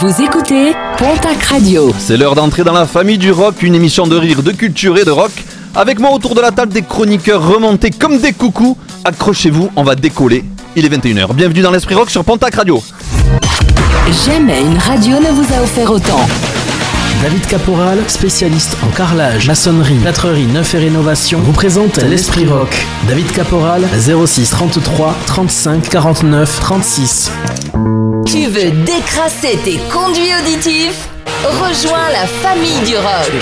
Vous écoutez Pontac Radio. C'est l'heure d'entrer dans la famille du rock, une émission de rire, de culture et de rock. Avec moi autour de la table des chroniqueurs remontés comme des coucous. Accrochez-vous, on va décoller. Il est 21h. Bienvenue dans l'Esprit Rock sur Pontac Radio. Jamais une radio ne vous a offert autant. David Caporal, spécialiste en carrelage, maçonnerie, plâtrerie, neuf et rénovation, vous présente l'Esprit Rock. David Caporal, 06 33 35 49 36. Tu veux décrasser tes conduits auditifs? Rejoins la famille du rock.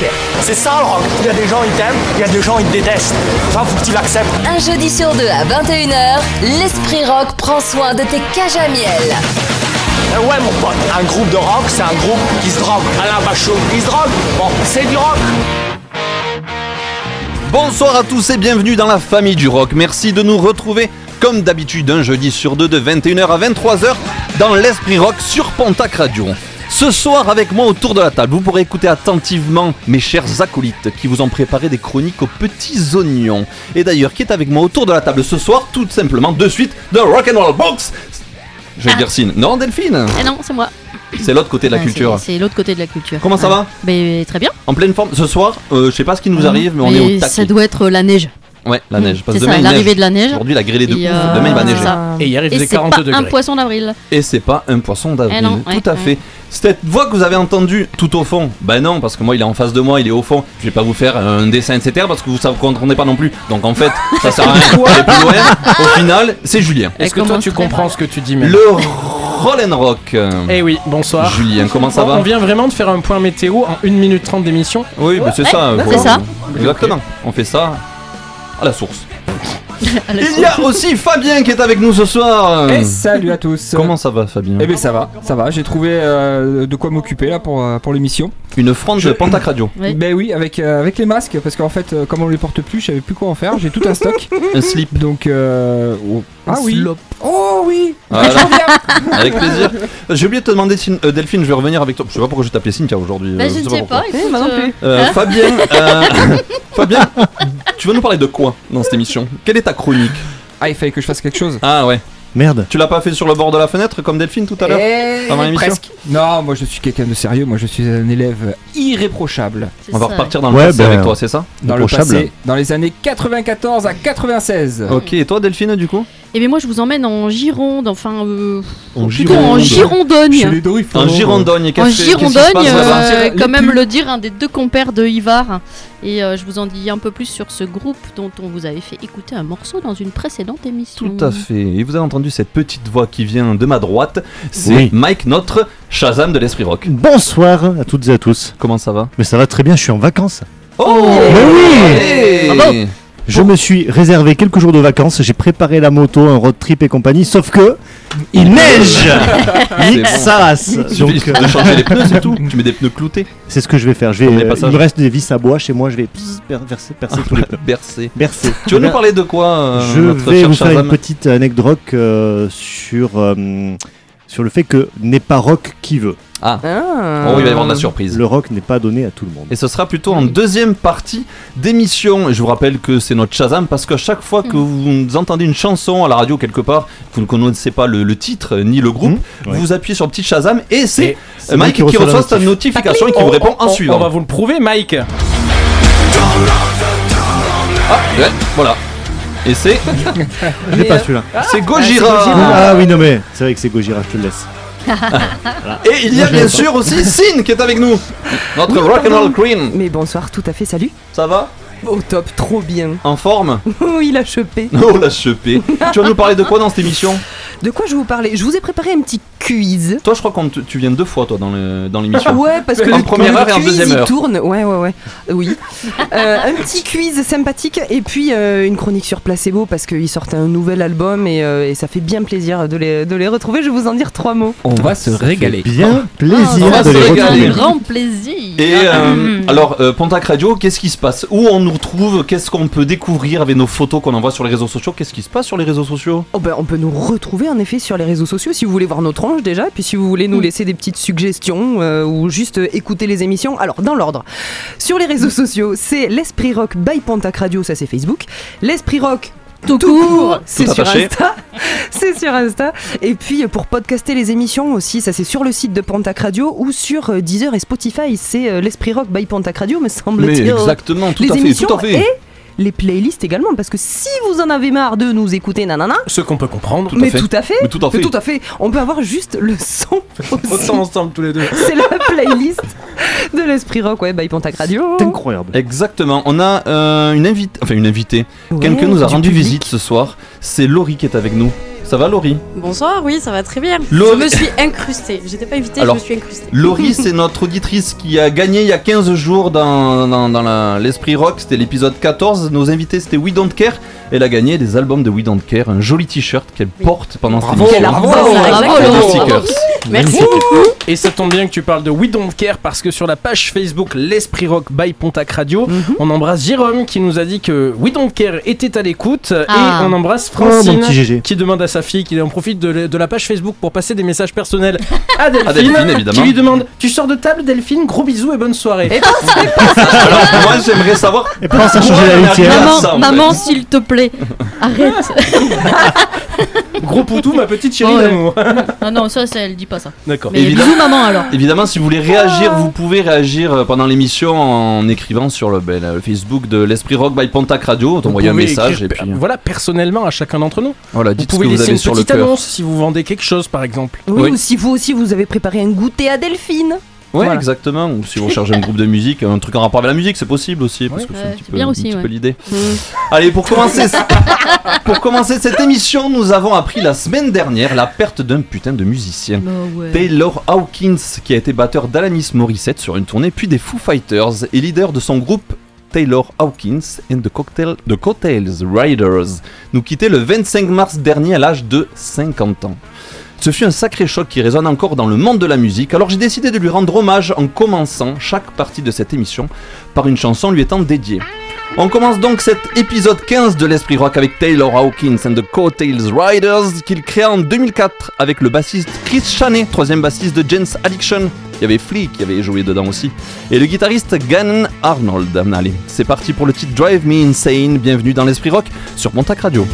C'est ça le rock. Il y a des gens ils t'aiment, il y a des gens ils te détestent. Ça faut que tu l'acceptes. Un jeudi sur deux à 21h, l'Esprit Rock prend soin de tes cages à miel. Euh, ouais mon pote, un groupe de rock c'est un groupe qui se drogue. Alain Bachot, il se drogue. Bon, c'est du rock. Bonsoir à tous et bienvenue dans la famille du rock. Merci de nous retrouver comme d'habitude un jeudi sur deux de 21h à 23h dans l'Esprit Rock sur Pontac Radio. Ce soir avec moi autour de la table, vous pourrez écouter attentivement mes chers acolytes qui vous ont préparé des chroniques aux petits oignons. Et d'ailleurs, qui est avec moi autour de la table ce soir, tout simplement de suite de Rock'n'Roll Box. Je vais Ah. dire Sine. Non, Delphine Eh non, c'est moi. C'est l'autre côté de la culture. c'est- l'autre côté de la culture. Comment ça va Mais très bien. En pleine forme. Ce soir, euh, je sais pas ce qui nous arrive, mais on est au Mais ça taquet. doit être la neige. Ouais, la neige. Parce C'est que demain, il l'arrivée neige. de la neige. Aujourd'hui, il a grêlé de Et, ouf. euh, Demain, il va c'est neiger. ça. Et hier il Et faisait c'est 40 pas degrés. un poisson d'avril. Et c'est pas un poisson d'avril. Eh non, ouais, tout à ouais. fait. Cette voix que vous avez entendue tout au fond, bah non, parce que moi il est en face de moi, il est au fond. Je vais pas vous faire un dessin, etc. Parce que vous ne comprenez pas non plus. Donc en fait, ça sert à rien d'aller plus loin. Au final, c'est Julien. Est-ce que toi commence tu très comprends ce que tu dis même Le and Rock. Eh oui, bonsoir. Julien, comment ça on, va on vient vraiment de faire un point météo en 1 minute 30 d'émission. Oui, bah, c'est ça. c'est ça. Exactement. On fait ça à la source. Il y a aussi Fabien qui est avec nous ce soir. Et salut à tous. Comment ça va, Fabien? Eh ben ça va, ça va. J'ai trouvé euh, de quoi m'occuper là pour, euh, pour l'émission. Une fronde de Pentac Radio. Oui. Ben oui, avec euh, avec les masques parce qu'en fait, euh, comme on les porte plus, je savais plus quoi en faire. J'ai tout un stock. Un slip. Donc euh, oh. ah oui. slop. Oh oui. Voilà. Avec plaisir. J'ai oublié de te demander, Delphine, je vais revenir avec toi. Je sais pas pourquoi j'ai tapé Cynthia aujourd'hui. Bah, euh, je ne sais pas. écoute, moi non plus. Fabien, euh, Fabien, tu vas nous parler de quoi dans cette émission? Quelle est ta chronique Ah, il fallait que je fasse quelque chose. Ah ouais. Merde. Tu l'as pas fait sur le bord de la fenêtre comme Delphine tout à l'heure Eh, Avant l'émission presque. Non, moi je suis quelqu'un de sérieux. Moi je suis un élève irréprochable. c'est On va ça. repartir dans le Ouais, passé ben, avec toi, c'est ça Dans le Irréprochable. passé, dans les années 94 à 96. Ok, et toi Delphine du coup Et bien moi je vous emmène en Gironde, enfin euh, En plutôt en Gironde. Girondogne. En Girondogne, En qu'est-ce que- qu'est-ce qui se Girondogne, passe là-bas euh, Les quand même pubs. le dire, un des deux compères de Ivar. Et euh, je vous en dis un peu plus sur ce groupe dont on vous avait fait écouter un morceau dans une précédente émission. Tout à fait. Et vous avez entendu cette petite voix qui vient de ma droite. C'est Oui. Mike, notre Shazam de l'Esprit Rock. Bonsoir à toutes et à tous. Comment ça va? Mais ça va très bien, je suis en vacances. Oh Mais oui Bravo. Je me suis réservé quelques jours de vacances, j'ai préparé la moto, un road trip et compagnie, sauf que il neige Nique bon. Il suffit euh, de changer les pneus, c'est tout. Tu mets des pneus cloutés. c'est ce que je vais faire. Je vais, euh, il me reste des vis à bois chez moi, je vais pss, per- verser, percer tous les pneus. Bercé. Bercer. Tu veux nous parler de quoi euh, Je notre vais cher vous faire Shazam? une petite anecdote euh, sur, euh, sur le fait que n'est pas rock qui veut. Oh, il va y avoir de la surprise. Le rock n'est pas donné à tout le monde. Et ce sera plutôt en deuxième partie d'émission. Et Je vous rappelle que c'est notre Shazam parce qu'à chaque fois que vous entendez une chanson à la radio quelque part, vous ne connaissez pas le, le titre ni le groupe, Mmh, ouais. vous appuyez sur le petit Shazam et c'est euh, Mike qui, reçoit, notif. notification et qui vous répond en on, suivant. on va vous le prouver, Mike. Ah, ouais, voilà. Et c'est Je l'ai pas celui-là. c'est Gojira. Ah oui, non mais c'est vrai que c'est Gojira, je te le laisse. Et il y a bien sûr aussi Sin qui est avec nous. Notre rock'n'roll queen. Mais bonsoir, tout à fait, salut. Ça va? Au top, trop bien. En forme oui, la chopé. Oh la chepée. tu vas nous parler de quoi dans cette émission De quoi je vais vous parler? Je vous ai préparé un petit quiz. Toi, je crois que tu viens deux fois toi dans le- dans l'émission. Ouais, parce que En le, première le heure et en quiz, deuxième il heure. tourne. Ouais, ouais, ouais. Oui. Euh, un petit quiz sympathique et puis euh, une chronique sur Placebo parce qu'ils sortent un nouvel album et, euh, et ça fait bien plaisir de les, de les retrouver. Je vais vous en dire trois mots. On va se régaler. Bien Ah, plaisir on va de se les régaler. retrouver. Un grand plaisir. Et euh, alors, euh, Pontac Radio, qu'est-ce qui se passe? Où on nous retrouve Qu'est-ce qu'on peut découvrir avec nos photos qu'on envoie sur les réseaux sociaux? Qu'est-ce qui se passe sur les réseaux sociaux? Oh ben, on peut nous retrouver en effet sur les réseaux sociaux si vous voulez voir nos tronches déjà, puis si vous voulez nous Mm. laisser des petites suggestions euh, ou juste euh, écouter les émissions. Alors, dans l'ordre, sur les réseaux sociaux, c'est l'Esprit Rock by Pontac Radio, ça c'est Facebook. L'Esprit Rock Tout court. C'est sur. Insta. C'est sur Insta. Et puis euh, pour podcaster les émissions aussi, ça c'est sur le site de Pontac Radio ou sur euh, Deezer et Spotify. C'est euh, l'Esprit Rock by Pontac Radio, me semble-t-il. exactement, tout les à fait, émissions tout à fait. et les playlists également. Parce que si vous en avez marre de nous écouter, nanana, Ce qu'on peut comprendre. Tout mais tout à fait. Mais tout à fait. mais tout à fait. On peut avoir juste le son. Autant ensemble tous les deux. C'est la playlist de l'Esprit Rock, ouais, by Pontac Radio. C'est incroyable. Exactement. On a euh, une invitée, enfin une invitée. Ouais, Quelqu'un nous a du rendu public. visite ce soir. C'est Laurie qui est avec nous. Ça va, Laurie Bonsoir, oui, ça va très bien. Laurie- Je me suis incrustée. J'étais pas invitée, Alors, je me suis incrustée. Laurie, c'est notre auditrice qui a gagné il y a 15 jours dans, dans, l'Esprit Rock. C'était l'épisode 14. Nos invités, c'était We Don't Care. Elle a gagné des albums de We Don't Care, un joli t-shirt qu'elle porte pendant cette émission. Bravo, Bravo. Merci. Et ça tombe bien que tu parles de We Don't Care parce que sur la page Facebook L'Esprit Rock by Pontac Radio, Mhm. on embrasse Jérôme qui nous a dit que We Don't Care était à l'écoute Ah. et on embrasse Oh, Francine qui demande à sa fille qu'il en profite de, la- de la page Facebook pour passer des messages personnels à Delphine, Delphine, évidemment. qui lui demande Tu sors de table Delphine Gros bisous et bonne soirée. Alors, moi, j'aimerais savoir. Et pense à changer la litière. à Maman, maman, s'il te plaît, arrête. Gros poutou ma petite chérie Ouais. d'amour. Ah non, ça, ça, elle dit pas ça. D'accord. Mais Évidemment. bisous, maman, alors. Évidemment, si vous voulez réagir, vous pouvez réagir euh, pendant l'émission en écrivant sur le, ben, le Facebook de l'Esprit Rock by Pontac Radio. Vous un pouvez message et puis euh, Voilà, personnellement à chacun d'entre nous. voilà, Vous dites ce pouvez que vous laisser avez une sur le petite cœur. annonce si vous vendez quelque chose par exemple. Oui, Oui. ou si vous aussi vous avez préparé un goûter à Delphine. Ouais, Voilà. exactement. Ou si vous recherchez un groupe de musique, un truc en rapport avec la musique, c'est possible aussi, parce Ouais. que c'est Ouais, un petit peu, bien un aussi, petit ouais. peu l'idée. Mmh. Allez, pour commencer, pour commencer cette émission, nous avons appris la semaine dernière la perte d'un putain de musicien. Bah ouais. Taylor Hawkins, qui a été batteur d'Alanis Morissette sur une tournée, puis des Foo Fighters, et leader de son groupe Taylor Hawkins and the, Cocktail, the Cocktails Riders, nous quittait le 25 mars dernier à l'âge de 50 ans. Ce fut un sacré choc qui résonne encore dans le monde de la musique, alors j'ai décidé de lui rendre hommage en commençant chaque partie de cette émission par une chanson lui étant dédiée. On commence donc cet épisode 15 de l'Esprit Rock avec Taylor Hawkins and the Coattails Riders qu'il créa en 2004 avec le bassiste Chris Chaney, troisième bassiste de Jane's Addiction. Il y avait Flea qui avait joué dedans aussi. Et le guitariste Gannon Arnold. Allez, c'est parti pour le titre Drive Me Insane. Bienvenue dans l'Esprit Rock sur Pontac Radio.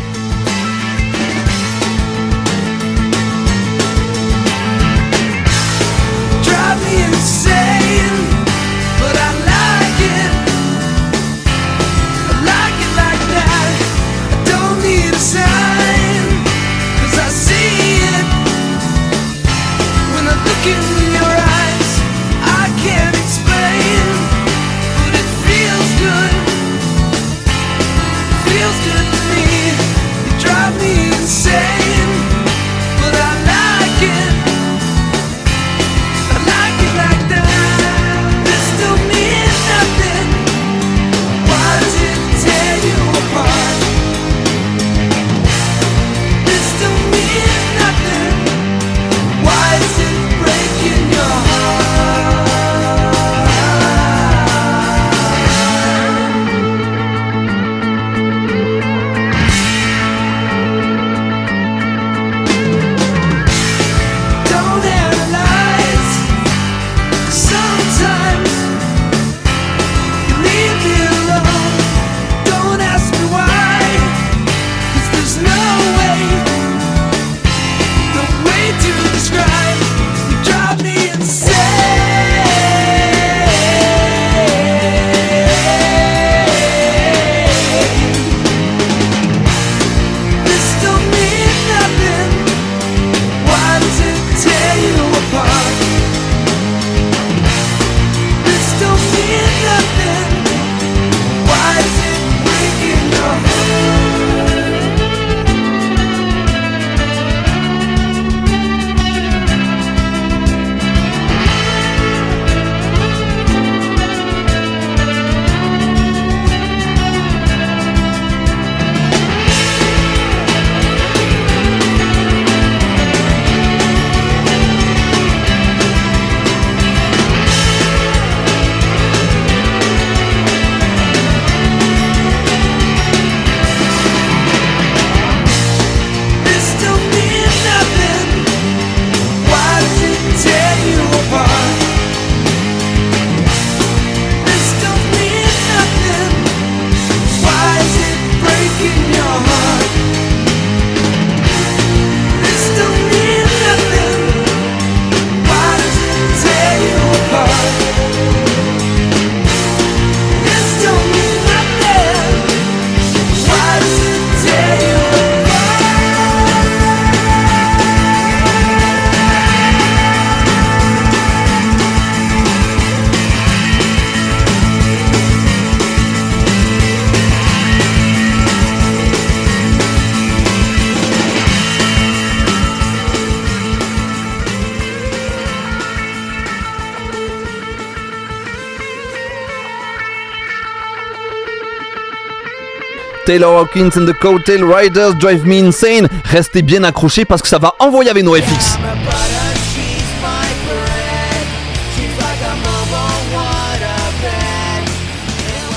Taylor Hawkins and the Coattail Riders Drive Me Insane. Restez bien accrochés parce que ça va envoyer avec nos FX.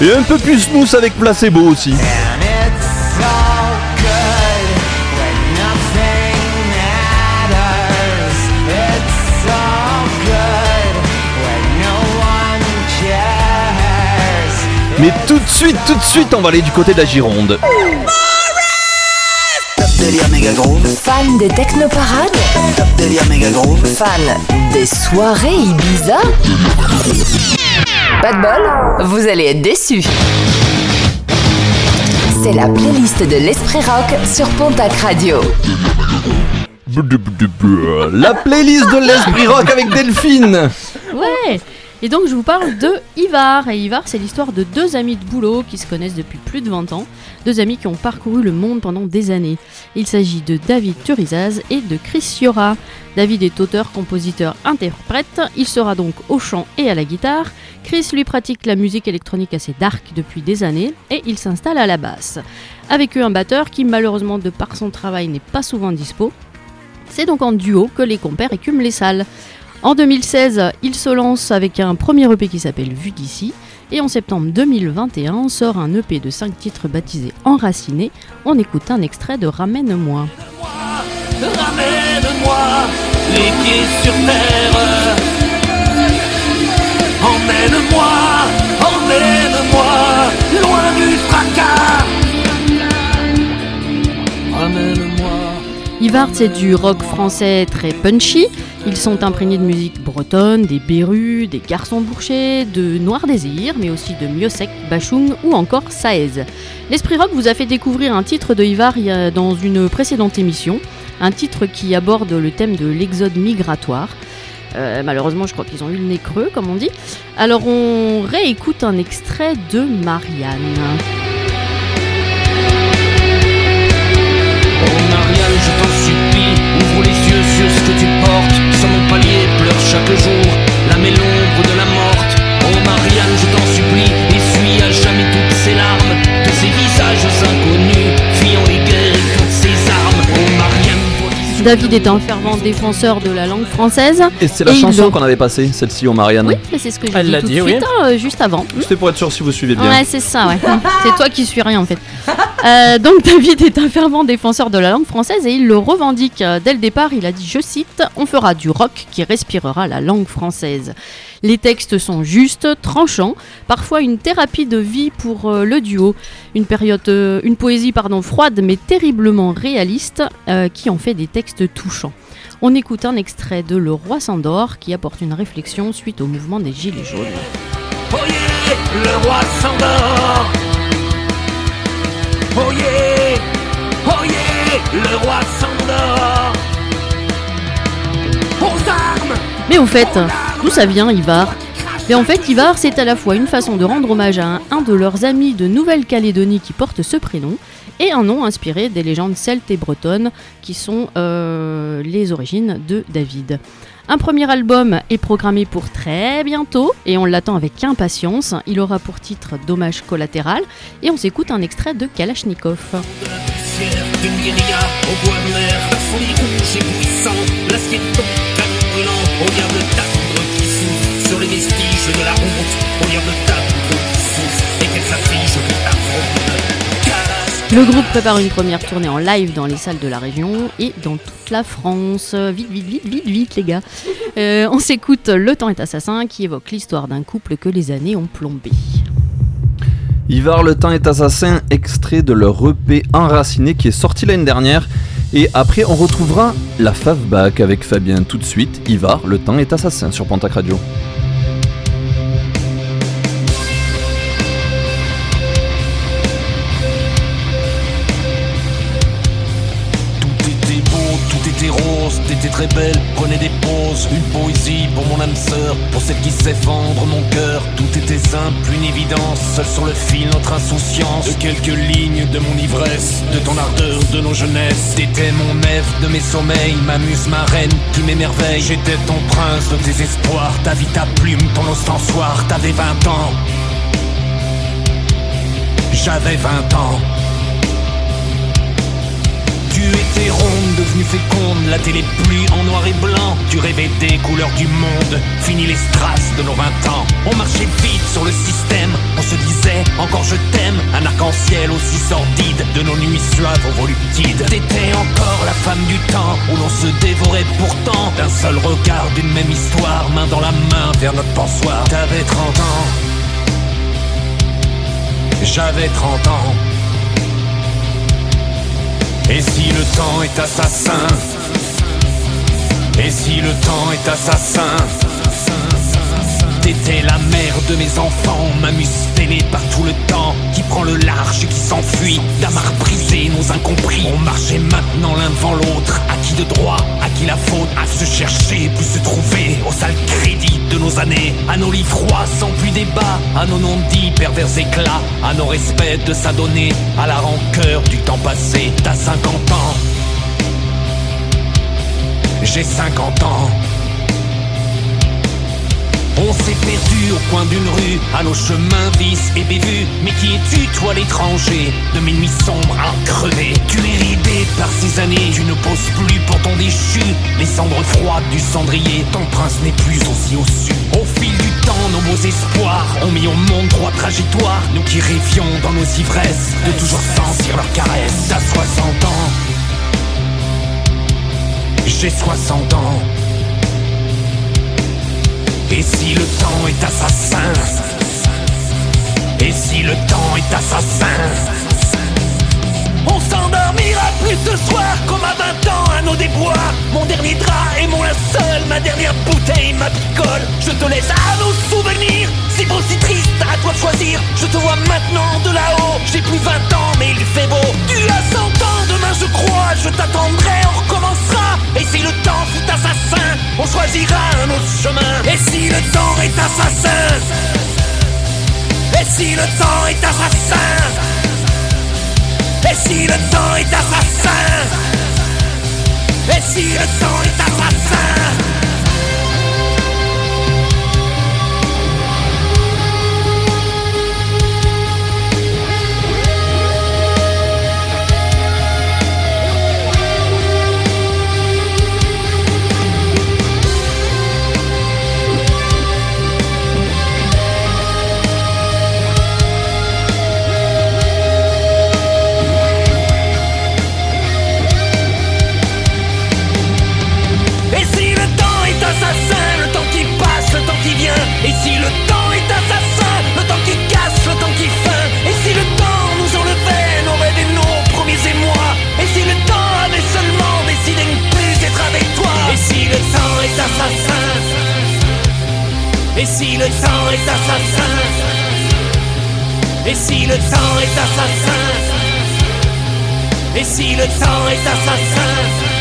Et un peu plus smooth avec Placebo aussi. Mais tout de suite, tout de suite, on va aller du côté de la Gironde. Délire méga groove. Fan des technoparades. Délire méga groove. Fan des soirées Ibiza. Pas de bol, vous allez être déçus. C'est la playlist de l'Esprit Rock sur Pontac Radio. La playlist de l'Esprit Rock avec Delphine. Ouais Et donc je vous parle de Ivar. Et Ivar, c'est l'histoire de deux amis de boulot qui se connaissent depuis plus de 20 ans. Deux amis qui ont parcouru le monde pendant des années. Il s'agit de David Turizaz et de Chris Yora. David est auteur, compositeur, interprète. Il sera donc au chant et à la guitare. Chris lui pratique la musique électronique assez dark depuis des années et il s'installe à la basse. Avec eux un batteur qui malheureusement de par son travail n'est pas souvent dispo. C'est donc en duo que les compères écument les salles. En 2016, il se lance avec un premier EP qui s'appelle Vue d'ici. Et en septembre 2021, sort un EP de 5 titres baptisé Enraciné. On écoute un extrait de Ramène-moi. Ramène-moi les pieds sur terre. Emmène-moi, emmène-moi loin du fracas. Ivard, c'est du rock français très punchy. Ils sont imprégnés de musique bretonne, des Berus, des Garçons Bouchers, de Noir Désir, mais aussi de Miosek, Bachung ou encore Saez. L'Esprit Rock vous a fait découvrir un titre de Ivar dans une précédente émission, un titre qui aborde le thème de l'exode migratoire. Euh, malheureusement, je crois qu'ils ont eu le nez creux, comme on dit. Alors, on réécoute un extrait de Marianne. Chaque jour, la l'ombre de la morte. Oh Marianne, je t'en supplie, essuie à jamais toutes ces larmes de ces visages inconnus, David est un fervent défenseur de la langue française. Et c'est la il chanson le- qu'on avait passée, celle-ci au Marianne. Oui, mais c'est ce que j'ai Elle dit l'a tout dit, de oui. suite, hein, euh, juste avant. C'était pour être sûr si vous suivez bien. Ouais, c'est ça, ouais. c'est toi qui suis rien en fait. Euh, donc David est un fervent défenseur de la langue française et il le revendique. Euh, Dès le départ, il a dit, je cite, On fera du rock qui respirera la langue française. Les textes sont justes, tranchants, parfois une thérapie de vie pour euh, le duo. Une, période, euh, une poésie pardon, froide mais terriblement réaliste euh, qui en fait des textes touchants. On écoute un extrait de Le Roi s'endort qui apporte une réflexion suite au mouvement des Gilets jaunes. Oh yeah, le roi s'endort. Oh yeah, oh yeah, le roi s'endort. Aux armes. Mais au fait, d'où ça vient Ivar Mais en fait, Ivar, c'est à la fois une façon de rendre hommage à un, de leurs amis de Nouvelle-Calédonie qui porte ce prénom, et un nom inspiré des légendes celtes et bretonnes qui sont euh, les origines de David. Un premier album est programmé pour très bientôt et on l'attend avec impatience. Il aura pour titre Dommage collatéral et on s'écoute un extrait de Kalachnikov. Le groupe prépare une première tournée en live dans les salles de la région et dans toute la France. Vite, vite, vite, vite, vite, les gars. Euh, on s'écoute Le temps est assassin qui évoque l'histoire d'un couple que les années ont plombé. Ivar le temps est assassin, extrait de leur EP Enraciné qui est sorti l'année dernière. Et après, on retrouvera la Favback avec Fabien tout de suite. Ivar le temps est assassin sur Pontac Radio. Prenez des pauses, une poésie pour mon âme sœur, pour celle qui sait vendre mon cœur. Tout était simple, une évidence, seul sur le fil notre insouciance. De quelques lignes de mon ivresse, de ton ardeur, de nos jeunesses. T'étais mon Ève de mes sommeils, ma muse, ma reine qui m'émerveille. J'étais ton prince de tes espoirs, ta vie, ta plume, ton ostensoir, t'avais 20 ans. J'avais 20 ans. Étais ronde, devenue féconde, la télé pluie en noir et blanc. Tu rêvais des couleurs du monde, fini les strass de nos 20 ans. On marchait vite sur le système, on se disait encore je t'aime. Un arc-en-ciel aussi sordide de nos nuits suaves aux voluptides. T'étais encore la femme du temps où l'on se dévorait pourtant d'un seul regard d'une même histoire, main dans la main vers notre pensoir. T'avais 30 ans, j'avais 30 ans. Et si le temps est assassin? Et si le temps est assassin? T'étais la mère de mes enfants, ma mustelée par tout le temps, qui prend le large et qui s'enfuit, d'amarre brisé, nos incompris. On marchait maintenant l'un devant l'autre, à qui de droit, qui la faute, à se chercher, puis se trouver, au sale crédit de nos années, à nos lits froids sans plus débat, à nos non-dits pervers éclats, à nos respects de s'adonner, à la rancœur du temps passé. T'as 50 ans, j'ai 50 ans. On s'est perdu au coin d'une rue, à nos chemins vis et bévus. Mais qui es-tu, toi l'étranger? De mes nuits sombres à crever. Tu es ridé par ces années, tu ne poses plus pour ton déchu. Les cendres froides du cendrier, ton prince n'est plus aussi au su. Au fil du temps, nos beaux espoirs ont mis au monde trois trajectoires. Nous qui rêvions dans nos ivresses de toujours sentir leurs caresses. T'as 60 ans, j'ai 60 ans. Et si le temps est assassin? Et si le temps est assassin? On s'endormira plus ce soir comme à 20 ans à nos déboires. Mon dernier drap est mon linceul, ma dernière bouteille, ma picole. Je te laisse à nos souvenirs, si beau, si triste, à toi de choisir. Je te vois maintenant de là-haut, j'ai plus 20 ans mais il fait beau. Tu as 100 ans, demain je crois, je t'attendrai, on recommencera Et si le temps fut assassin, on choisira un autre chemin. Et si le temps est assassin? Et si le temps est assassin? Et si le temps est assassin? Et si le temps est assassin? Et si le temps est assassin Et si le temps est assassin Et si le temps est assassin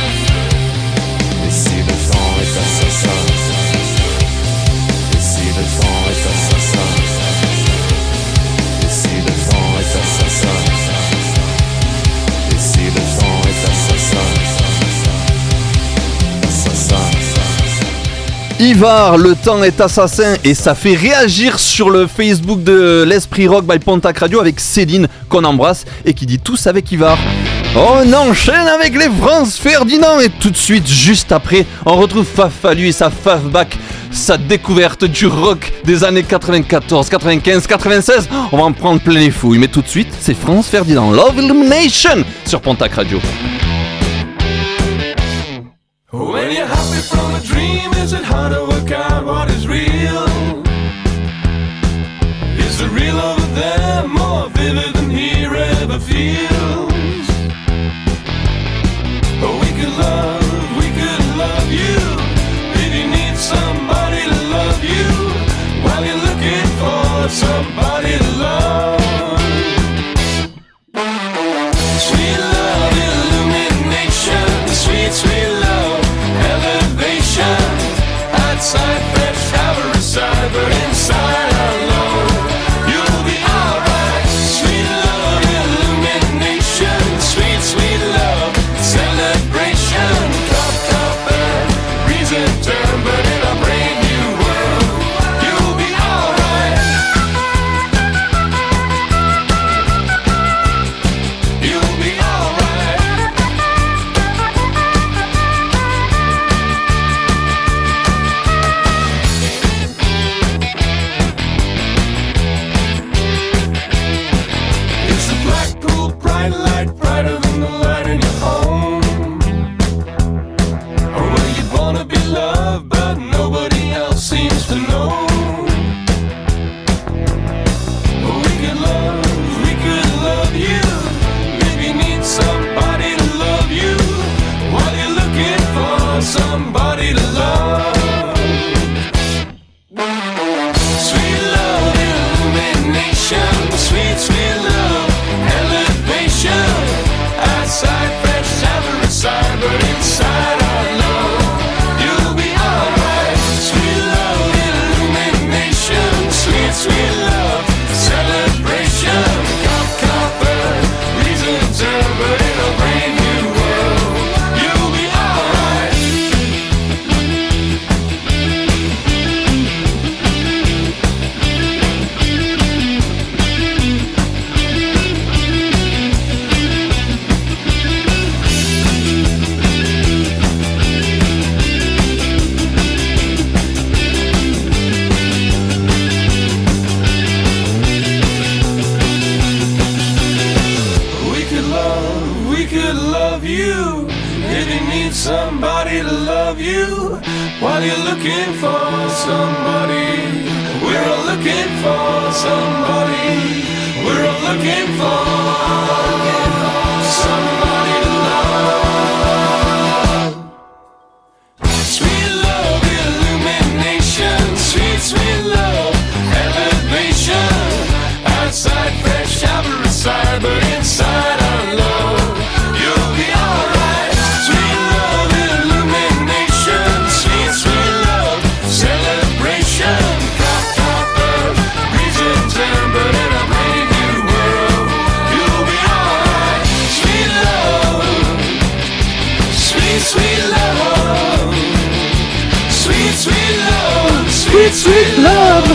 Ivar, le temps est assassin et ça fait réagir sur le Facebook de l'Esprit Rock by Pontac Radio avec Céline qu'on embrasse et qui dit tous avec Ivar. On enchaîne avec les France Ferdinand et tout de suite, juste après, on retrouve Fafalu et sa Fafback, sa découverte du rock des années 94, 95, 96. On va en prendre plein les fouilles, mais tout de suite, c'est France Ferdinand, Love Illumination sur Pontac Radio. From a dream, is it hard to work out what is real? Is the real over there more vivid than here ever feels?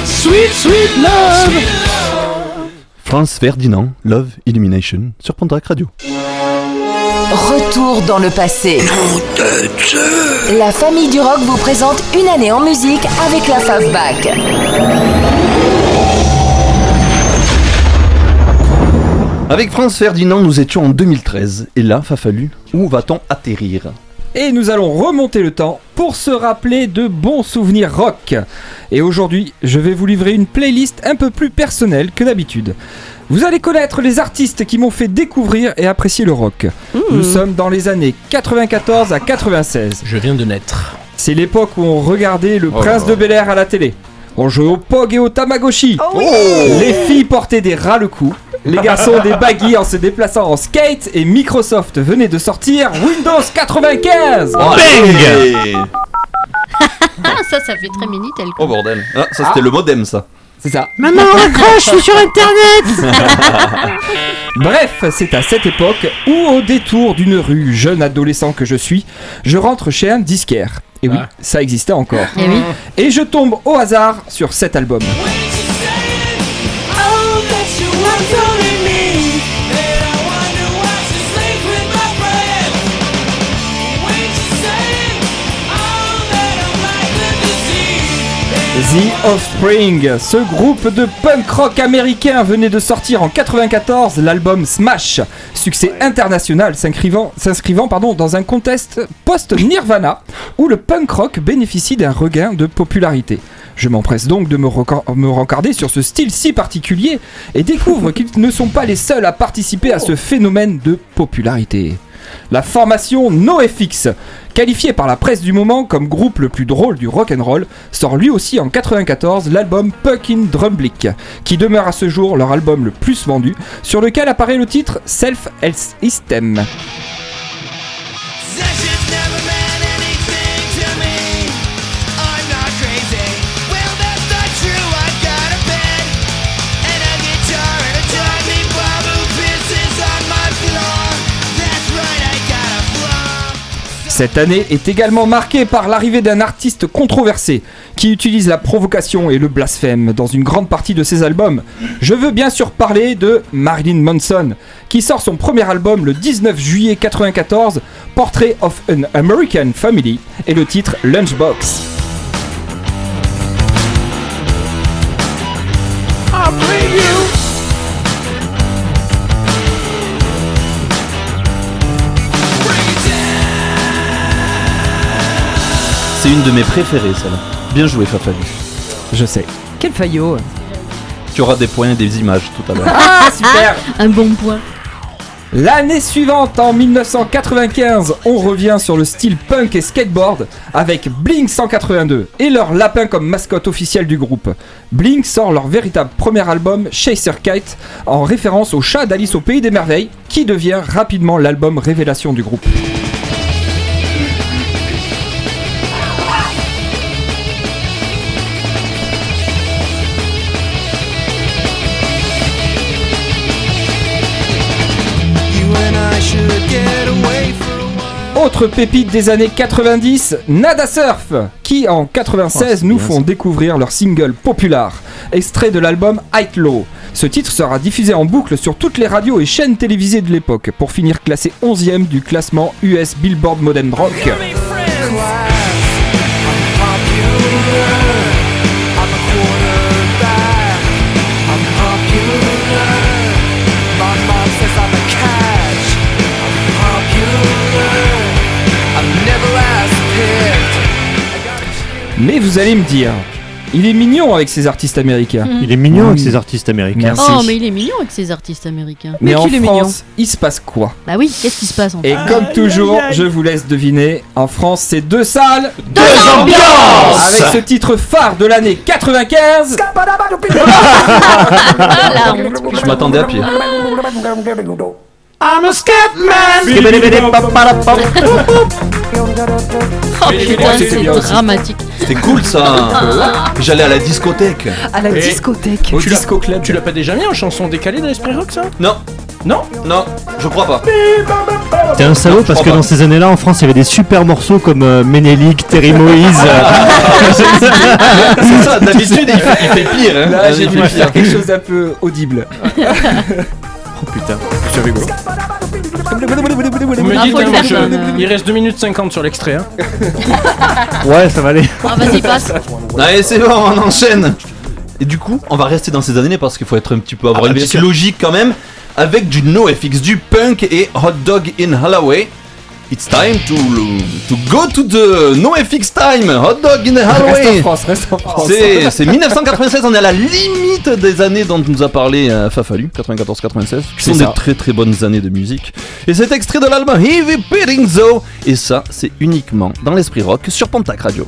Sweet, sweet love. Franz Ferdinand, Love Illumination sur Pontac Radio. Retour dans le passé. La famille du rock vous présente une année en musique avec la Favback. Avec Franz Ferdinand, nous étions en 2013. Et là, Fafalu, où va-t-on atterrir? Et nous allons remonter le temps pour se rappeler de bons souvenirs rock. Et aujourd'hui, je vais vous livrer une playlist un peu plus personnelle que d'habitude. Vous allez connaître les artistes qui m'ont fait découvrir et apprécier le rock. Nous sommes dans les années 94 à 96. Je viens de naître. C'est l'époque où on regardait le Oh Prince de. Bel Air à la télé. On jouait au POG et au Tamagotchi. oui. Les filles portaient des ras le cou. Les garçons des baggy en se déplaçant en skate et Microsoft venait de sortir Windows 95. Oh, allez Ah, ça, ça fait très Minitel. Oh bordel. Ah, ça c'était Ah. le modem ça. C'est ça. Maman, raccroche, je suis sur Internet Bref, c'est à cette époque où, au détour d'une rue, jeune adolescent que je suis, je rentre chez un disquaire. Et oui, Ah. ça existait encore. Eh oui. Et je tombe au hasard sur cet album. The Offspring, ce groupe de punk rock américain venait de sortir en 94 l'album Smash, succès international s'inscrivant, s'inscrivant pardon, dans un contexte post-Nirvana où le punk rock bénéficie d'un regain de popularité. Je m'empresse donc de me, me rencarder sur ce style si particulier et découvre qu'ils ne sont pas les seuls à participer à ce phénomène de popularité. La formation NoFX, qualifiée par la presse du moment comme groupe le plus drôle du rock'n'roll, sort lui aussi en 94 l'album Puckin Drumblick, qui demeure à ce jour leur album le plus vendu, sur lequel apparaît le titre Self Health System. Cette année est également marquée par l'arrivée d'un artiste controversé qui utilise la provocation et le blasphème dans une grande partie de ses albums. Je veux bien sûr parler de Marilyn Manson, qui sort son premier album le 19 juillet 94, Portrait of an American Family, et le titre Lunchbox. C'est une de mes préférées celle-là. Bien joué Fafalu. Je sais. Quel faillot. Tu auras des points et des images tout à l'heure. Ah, super Un bon point. L'année suivante, en 1995, on revient sur le style punk et skateboard avec Blink 182 et leur lapin comme mascotte officielle du groupe. Blink sort leur véritable premier album Chaser Kite en référence au chat d'Alice au Pays des Merveilles qui devient rapidement l'album révélation du groupe. Autre pépite des années 90, Nada Surf, qui en 96 nous font découvrir leur single Popular, extrait de l'album Outlaw. Ce titre sera diffusé en boucle sur toutes les radios et chaînes télévisées de l'époque, pour finir classé 11ème du classement US Billboard Modern Rock. Vous allez me dire, il est mignon avec ces artistes américains. Il est mignon avec ces artistes américains. Merci. Oh, mais il est mignon avec ces artistes américains. Mais en qu'il est France, il se passe quoi Bah oui, qu'est-ce qui se passe en Et comme toujours, je vous laisse deviner, en France, c'est deux salles, Deux ambiances avec ce titre phare de l'année 95. Ah, la honte. Je m'attendais à pied. I'm a. Oh putain, c'était c'est dramatique. C'était cool ça. J'allais à la discothèque. À la discothèque. Au Tu l'as- disco club. Tu l'as pas déjà mis en chanson décalée dans l'esprit rock ça? Non, Non? Non, je crois pas. T'es un salaud parce que pas. dans ces années-là en France il y avait des super morceaux comme euh, Ménélique, Terry Moïse. C'est ça, d'habitude il fait, il fait pire. Hein. Là, j'ai fait faire pire. quelque chose d'un peu audible. oh putain. C'est rigolo. Vous me dites, hein, moi, je- il reste 2 minutes 50 sur l'extrait. hein. Ouais, ça va aller. Ah, vas-y, passe. Allez, c'est bon, on enchaîne. Et du coup, on va rester dans ces années parce qu'il faut être un petit peu avoir Ah, une bien petite sûr. logique quand même. Avec du NoFX, du punk et Hot Dog in Holloway. It's time to, to go to the NoFX time. Hot Dog in Reste en. France, reste en France. C'est c'est 1996, on est à la limite des années dont nous a parlé euh, Fafalu, 94-96, qui sont ça. des très très bonnes années de musique. Et cet extrait de l'album Heavy Petting Zoo, et ça c'est uniquement dans l'esprit rock sur Pontac Radio.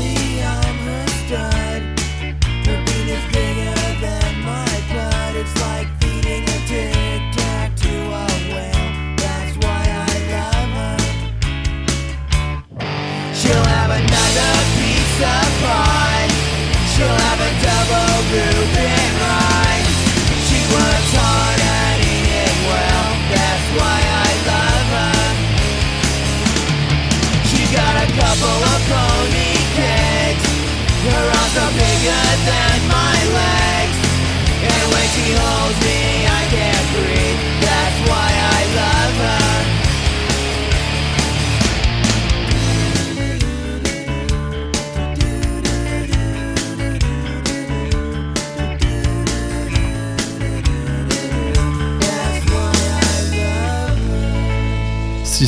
apart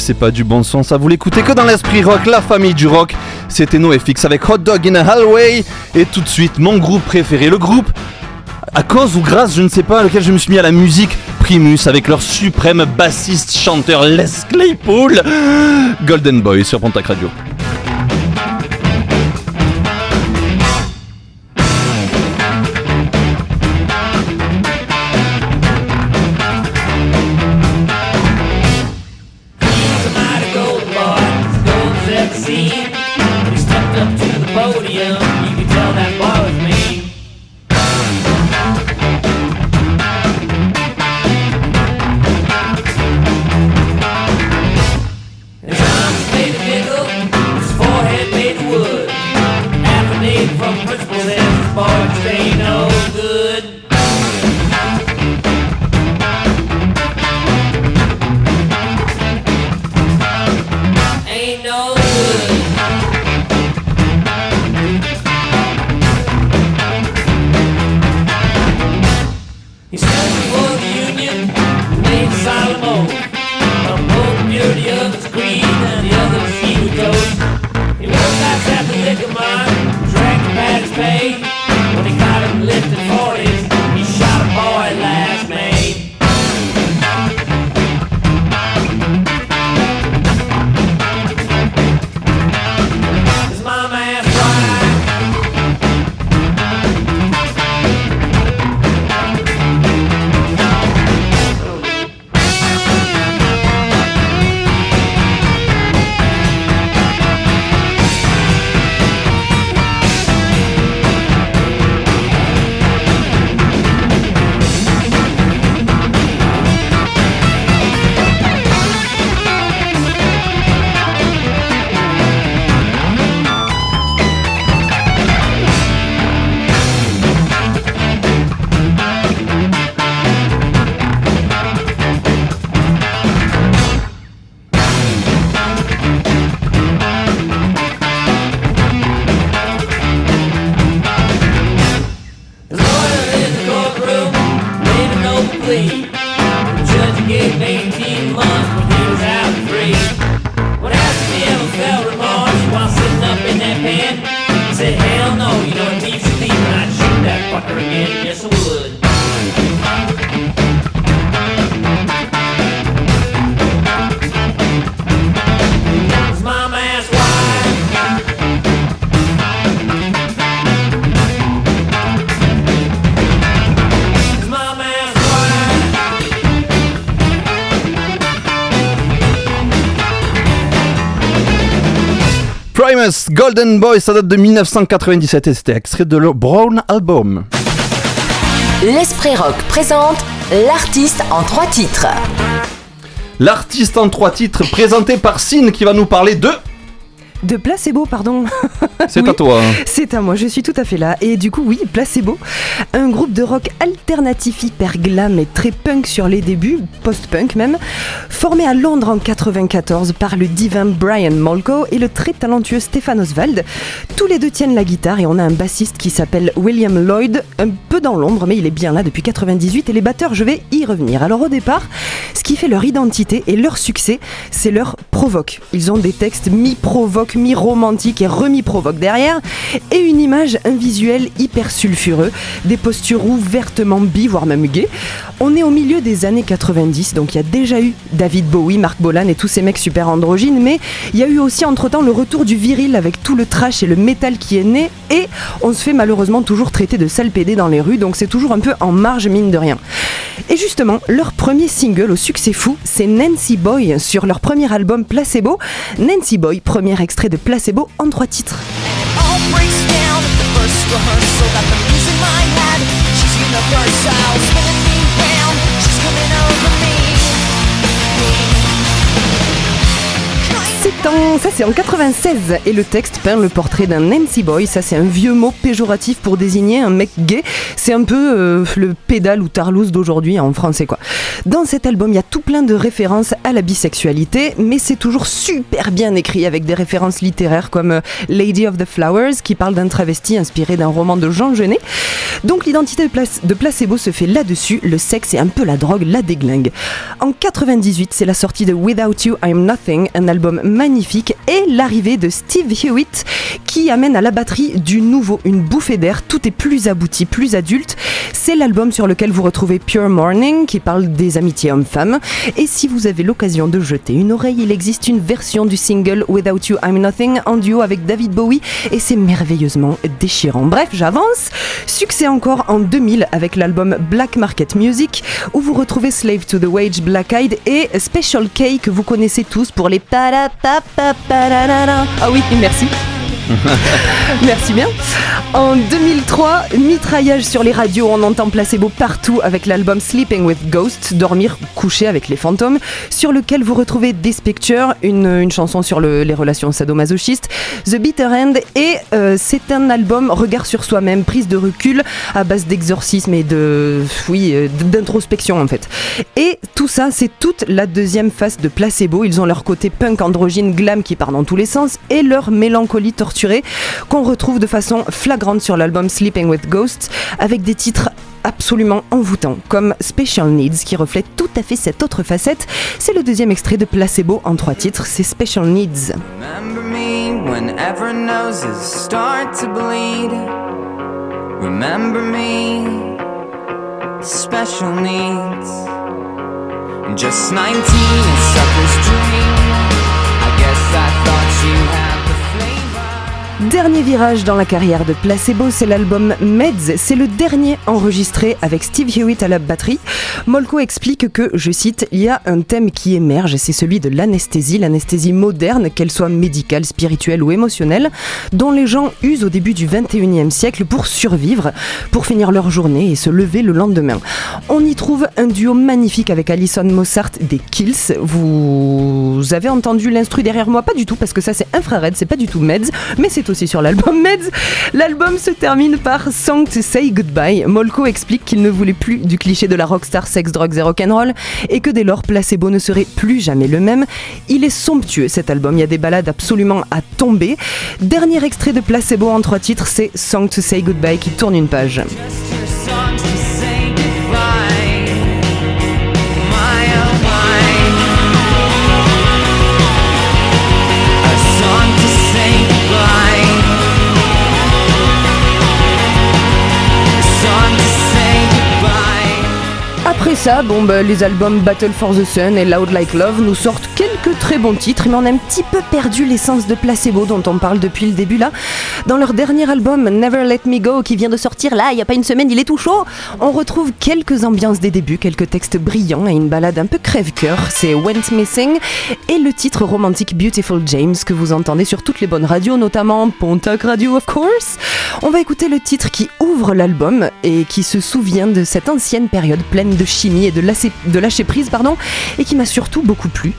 c'est pas du bon son, ça vous l'écoutez que dans l'esprit rock, la famille du rock. C'était NoFX avec Hot Dog in a Hallway. Et tout de suite, mon groupe préféré, le groupe, à cause ou grâce, je ne sais pas, lequel je me suis mis à la musique, Primus, avec leur suprême bassiste chanteur Les Claypool. Golden Boy sur Pontac Radio. Golden Boy, ça date de 1997 et c'était extrait de leur Brown Album. L'Esprit Rock présente l'artiste en trois titres. L'artiste en trois titres présenté par Sin qui va nous parler de... De placebo, pardon. C'est Oui, à toi. hein. C'est à moi, je suis tout à fait là. Et du coup, oui, Placebo, un groupe de rock alternatif hyper glam et très punk sur les débuts, post-punk même, formé à Londres en 94 par le divin Brian Molko et le très talentueux Stéphane Oswald. Tous les deux tiennent la guitare et on a un bassiste qui s'appelle William Lloyd, un peu dans l'ombre, mais il est bien là depuis 98 et les batteurs, je vais y revenir. Alors au départ, ce qui fait leur identité et leur succès, c'est leur provoque. Ils ont des textes mi-provoque, mi-romantique et remi-provoque derrière, et une image, un visuel hyper sulfureux, des postures ouvertement bi, voire même gays. On est au milieu des années 90, donc il y a déjà eu David Bowie, Marc Bolan et tous ces mecs super androgynes, mais il y a eu aussi entre-temps le retour du viril avec tout le trash et le métal qui est né, et on se fait malheureusement toujours traiter de sale pédé dans les rues, donc c'est toujours un peu en marge mine de rien. Et justement, leur premier single au succès fou, c'est Nancy Boy sur leur premier album Placebo. Nancy Boy, premier extrait de Placebo en trois titres. ça c'est en 96 et le texte peint le portrait d'un Nancy boy, ça c'est un vieux mot péjoratif pour désigner un mec gay, c'est un peu euh, le pédale ou tarlouse d'aujourd'hui hein, en français. Dans cet album, il y a tout plein de références à la bisexualité, mais c'est toujours super bien écrit avec des références littéraires comme euh, Lady of the Flowers qui parle d'un travesti inspiré d'un roman de Jean Genet. Donc l'identité de placebo se fait là-dessus, le sexe est un peu la drogue, la déglingue. En 98, c'est la sortie de Without You I'm Nothing, un album magnifique et l'arrivée de Steve Hewitt qui amène à la batterie du nouveau, une bouffée d'air, tout est plus abouti, plus adulte. C'est l'album sur lequel vous retrouvez Pure Morning qui parle des amitiés hommes-femmes. Et si vous avez l'occasion de jeter une oreille, il existe une version du single Without You I'm Nothing en duo avec David Bowie et c'est merveilleusement déchirant. Bref, j'avance. Succès encore en 2000 avec l'album Black Market Music où vous retrouvez Slave to the Wage, Black Eyed et Special K que vous connaissez tous pour les pa-da-pa-pa-pa-da-da-da. Ah oui, merci. Merci bien. En 2003, mitraillage sur les radios, on entend placebo partout avec l'album Sleeping with Ghosts, dormir couché avec les fantômes, sur lequel vous retrouvez This Picture, une, une chanson sur le- les relations sadomasochistes, The Bitter End, et euh, c'est un album regard sur soi-même, prise de recul à base d'exorcisme et de, oui, euh, d'introspection en fait. Et tout ça, c'est toute la deuxième face de placebo. Ils ont leur côté punk androgyne glam qui part dans tous les sens et leur mélancolie torturée qu'on retrouve de façon flagrante sur l'album Sleeping with Ghosts avec des titres absolument envoûtants comme Special Needs qui reflète tout à fait cette autre facette. C'est le deuxième extrait de Placebo en trois titres, c'est Special Needs. Remember me whenever noses start to bleed. Remember me, special needs. Just 19, a sucker's dream. Dernier virage dans la carrière de Placebo, c'est l'album Meds. C'est le dernier enregistré avec Steve Hewitt à la batterie. Molko explique que, je cite, il y a un thème qui émerge, c'est celui de l'anesthésie, l'anesthésie moderne, qu'elle soit médicale, spirituelle ou émotionnelle, dont les gens usent au début du 21e siècle pour survivre, pour finir leur journée et se lever le lendemain. On y trouve un duo magnifique avec Alison Mossart des Kills. Vous avez entendu l'instru derrière moi? Pas du tout, parce que ça c'est infrared, c'est pas du tout Meds, mais c'est aussi sur l'album Meds. L'album se termine par Song to Say Goodbye. Molko explique qu'il ne voulait plus du cliché de la rockstar sex, drugs et rock'n'roll et que dès lors Placebo ne serait plus jamais le même. Il est somptueux cet album, il y a des balades absolument à tomber. Dernier extrait de Placebo en trois titres, c'est Song to Say Goodbye qui tourne une page. Après ça, bon, bah, les albums Battle for the Sun et Loud Like Love nous sortent quelques très bons titres, mais on a un petit peu perdu l'essence de placebo dont on parle depuis le début là. Dans leur dernier album Never Let Me Go, qui vient de sortir là, il y a pas une semaine, il est tout chaud, on retrouve quelques ambiances des débuts, quelques textes brillants et une balade un peu crève-cœur. C'est Went Missing et le titre romantique Beautiful James que vous entendez sur toutes les bonnes radios, notamment Pontac Radio of course. On va écouter le titre qui ouvre l'album et qui se souvient de cette ancienne période pleine de chimie et de, lâcher- de lâcher prise, pardon, et qui m'a surtout beaucoup plu.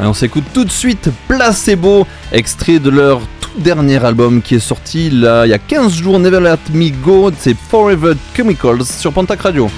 On s'écoute tout de suite Placebo, extrait de leur tout dernier album qui est sorti là, il y a 15 jours, Never Let Me Go, c'est Forever Chemicals sur Pontac Radio.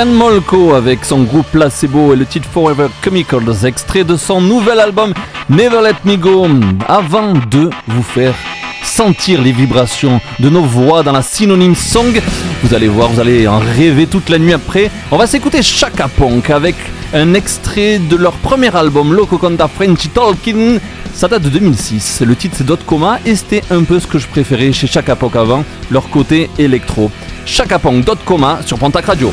Brian Molko avec son groupe Placebo et le titre Forever Chemicals, extrait de son nouvel album Never Let Me Go. Avant de vous faire sentir les vibrations de nos voix dans la synonyme song, vous allez voir, vous allez en rêver toute la nuit après. On va s'écouter Chaka Punk avec un extrait de leur premier album Loco Conta Frenchy Talking. Ça date de 2006. Le titre c'est Dot Coma et c'était un peu ce que je préférais chez Chaka Punk avant, leur côté électro. Chaka Punk Dot Coma sur Pontac Radio.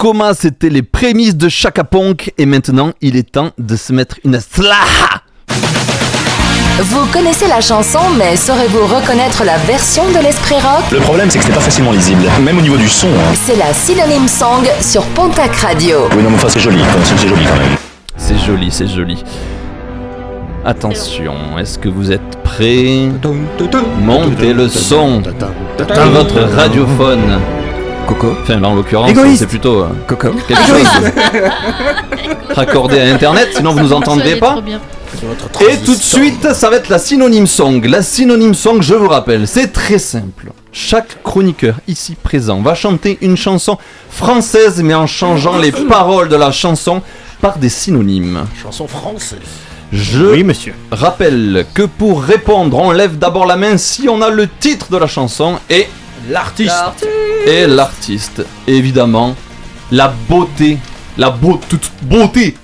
Coma, c'était les prémices de Chaka Punk et maintenant il est temps de se mettre une slaha Vous connaissez la chanson, mais saurez-vous reconnaître la version de l'esprit rock? Le problème, c'est que c'est pas facilement lisible, même au niveau du son. hein. C'est la synonyme song sur Pontac Radio. Oui, non, mais enfin, c'est joli, c'est joli quand même. C'est joli, c'est joli. Attention, est-ce que vous êtes prêts? Montez le son de votre radiophone. Coco. Enfin, là en l'occurrence, Égoïste. c'est plutôt euh, Coco. quelque chose raccordé à internet, sinon vous nous entendrez pas. Et tout de suite, ça va être la synonyme song. La synonyme song, je vous rappelle, c'est très simple. Chaque chroniqueur ici présent va chanter une chanson française, mais en changeant les paroles de la chanson par des synonymes. Chanson française. Je rappelle que pour répondre, on lève d'abord la main si on a le titre de la chanson et L'artiste. et l'artiste. Évidemment, la beauté, la beau- toute beauté.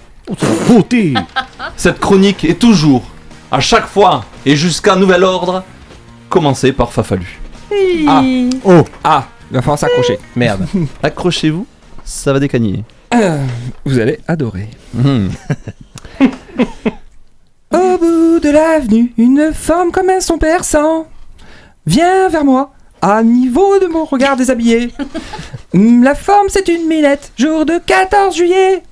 beauté. Cette chronique est toujours, à chaque fois et jusqu'à nouvel ordre, commencée par Fafalu. Ah. Oh. Ah. Il va falloir s'accrocher. Merde. Accrochez-vous, ça va décagner. Euh, Vous allez adorer. Mhm. Au bout de l'avenue, une forme comme un son perçant vient vers moi À niveau de mon regard déshabillé. La forme, c'est une minette. Jour de 14 juillet.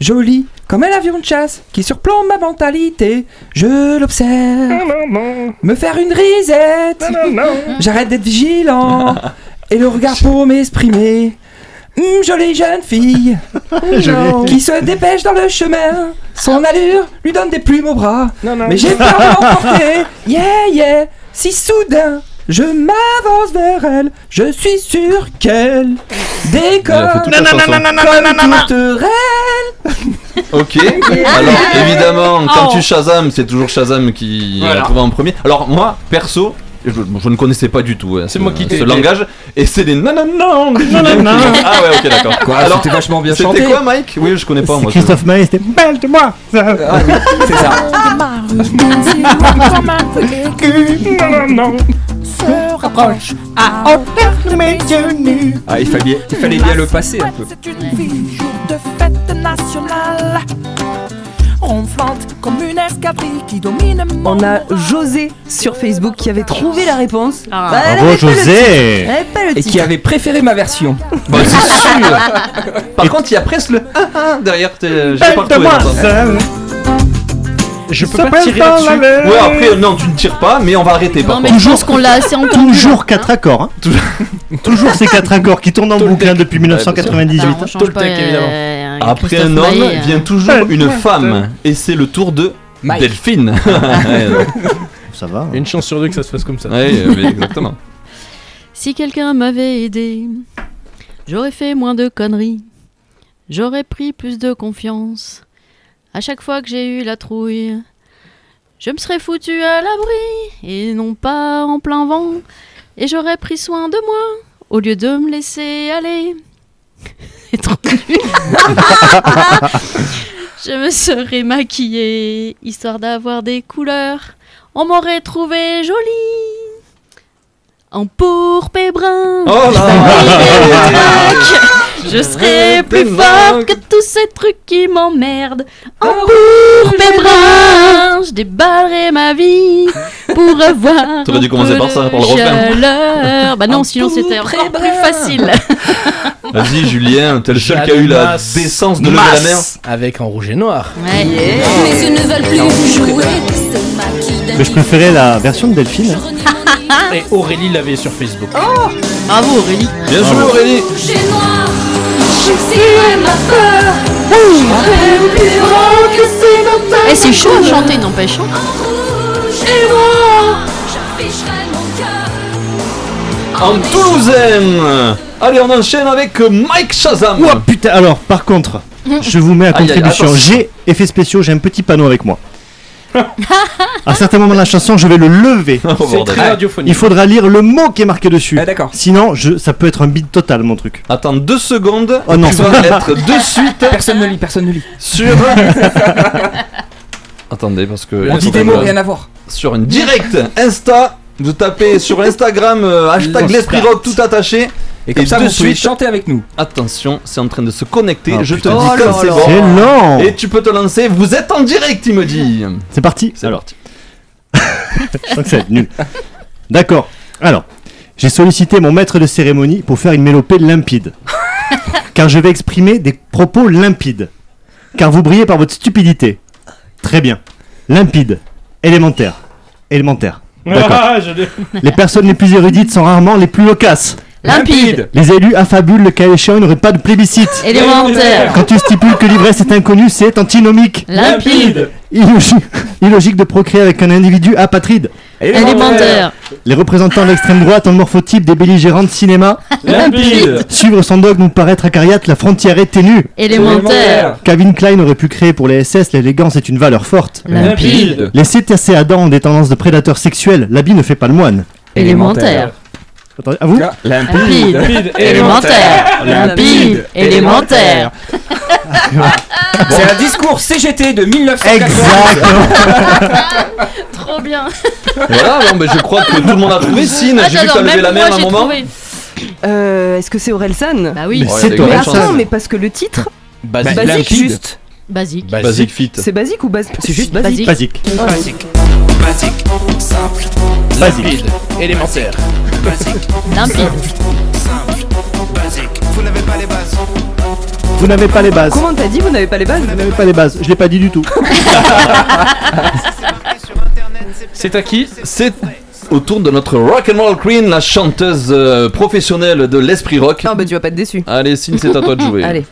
Jolie comme un avion de chasse qui surplombe ma mentalité. Je l'observe. Me faire une risette. J'arrête d'être vigilant. Et le regard pour m'exprimer. Hmm, jolie jeune fille Jolie. qui se dépêche dans le chemin. Son allure lui donne des plumes au bras. Mais j'ai peur de l'emporter. Yeah, yeah. Si soudain je m'avance vers elle, je suis sûr qu'elle décolle comme tourterelle. Ok. Alors évidemment, quand Oh. tu Shazam, c'est toujours Shazam qui Voilà. a trouvé en premier. Alors moi, perso. Je, je ne connaissais pas du tout hein, ce, moi qui t'ai- ce langage et c'est des non non non non non non ah ouais ok d'accord Quoi, c'était vachement bien chanté. c'était quoi Mike? Oui je connais pas moi Christophe Maé, c'était belle de moi oui, c'est ça. se rapproche à hauteur de mes yeux nus. Ah, il fallait, il fallait bien le passer un peu. C'est une fille, jour de fête nationale. Ronflante comme une escadrille qui domine mon On a José sur Facebook qui avait trouvé la réponse. Ah. Bah, elle Bravo, avait pas le José. titre. Elle avait pas le Et titre. qui avait préféré ma version. Bah, c'est sûr Par contre, il y a presque le ah, ah derrière. t'es- J'ai pas retrouvé. longtemps. Je peux pas tirer là-dessus. Ouais, après, non, tu ne tires pas, mais on va arrêter par Non, mais contre. pense qu'on l'a assez entendu. Toujours quatre accords. hein. Toujours ces quatre accords qui tournent en boucle depuis 1998. Alors, on change pas, Toltec, évidemment. euh, Après un homme euh. vient toujours une femme. Et c'est le tour de. Delphine. Ça va. hein. Une chance sur deux que ça se fasse comme ça. oui, exactement. Si quelqu'un m'avait aidé, j'aurais fait moins de conneries. J'aurais pris plus de confiance. À chaque fois que j'ai eu la trouille, je me serais foutu à l'abri et non pas en plein vent. Et j'aurais pris soin de moi au lieu de me laisser aller. C'est trop nul. Je me serais maquillée histoire d'avoir des couleurs. On m'aurait trouvé jolie en pourpre et brun. Oh là Je serais plus forte que tous ces trucs qui m'emmerdent. En pourpre et brun, je déballerai ma vie pour avoir. T'aurais dû commencer par ça, par le refrain. chaleur. Bah non, sinon c'était encore plus facile. Vas-y, Julien, t'es le seul qui a eu la décence de lever la. Masse. Avec en rouge et noir. Ouais. Mes yeux ne veulent plus jouer ce maquis Mais je préférais la version de Delphine. Et Aurélie l'avait sur Facebook. Bravo Aurélie. Bien joué, Aurélie. J'ai noir, j'exciterai ma peur. J'aurais plus grand que ces montagnes. Eh, c'est chaud à chanter, n'empêche. hein. Rouge et j'afficherai mon cœur. En Toulousain. Allez, on enchaîne avec Mike Shazam. Oh putain, alors par contre, je vous mets à contribution. J'ai effets spéciaux, j'ai un petit panneau avec moi. à certains moments de la chanson, je vais le lever. C'est très radiophonique. Il faudra lire le mot qui est marqué dessus. Ah, d'accord. Sinon, je, ça peut être un bide total, mon truc. Attends deux secondes. Oh non. tu vas être de suite Personne ne lit, personne ne lit. sur. Attendez, parce que. On dit des mots, rien à voir. Sur une direct Insta. Vous tapez sur Instagram euh, hashtag l'esprit rock tout attaché. Et comme ça, de vous pouvez suite, chanter avec nous. attention, c'est en train de se connecter. Ah, je te putain. dis Oh quand c'est bon. Et tu peux te lancer. Vous êtes en direct, il me dit. C'est parti C'est parti. Je sens que ça va être nul. D'accord. Alors, j'ai sollicité mon maître de cérémonie pour faire une mélopée limpide. Car je vais exprimer des propos limpides. Car vous brillez par votre stupidité. Très bien. Limpide. Élémentaire. Élémentaire. D'accord. Ah. Les personnes les plus érudites sont rarement les plus loquaces. Limpide. Les élus affabulent le cas échéant, il n'y aurait pas de plébiscite. Élémentaire. Quand tu stipules que l'ivresse est inconnue, c'est antinomique. Limpide. Illogique, illogique de procréer avec un individu apatride. Élémentaire. Les représentants de l'extrême droite ont le morphotype des belligérants de cinéma. Limpide. Suivre son dogme nous paraître acariate, la frontière est ténue. Élémentaire. Calvin Klein aurait pu créer pour les SS l'élégance est une valeur forte. Limpide. Les cétacés Adam ont des tendances de prédateurs sexuels, l'habit ne fait pas le moine. Élémentaire. Attendez, à vous Limpide. Limpide. Élémentaire. Limpide. Élémentaire. C'est un discours CGT de 1980. Exactement. Trop bien. Voilà, bon, ben, je crois que tout le monde a trouvé. Sin, j'ai vu que t'as levé la main à un moment. Euh, Est-ce que c'est Orelsan Bah oui. Mais c'est toi. Mais attends, mais parce que le titre, Basique. basique limpide. juste. Basique. Basic Fit. C'est basique ou basique C'est juste basique. Basique. Basique. Basique. Simple. Basique. Limpide. Limpide. Vous n'avez pas les bases. Vous n'avez pas les bases. Comment t'as dit vous n'avez pas les bases Vous n'avez pas les bases. Je l'ai pas dit du tout. C'est à qui C'est au tour de notre rock'n'roll queen, la chanteuse euh, professionnelle de l'esprit rock. Non, bah tu vas pas être déçu. Allez, Signe, c'est à toi de jouer. Allez.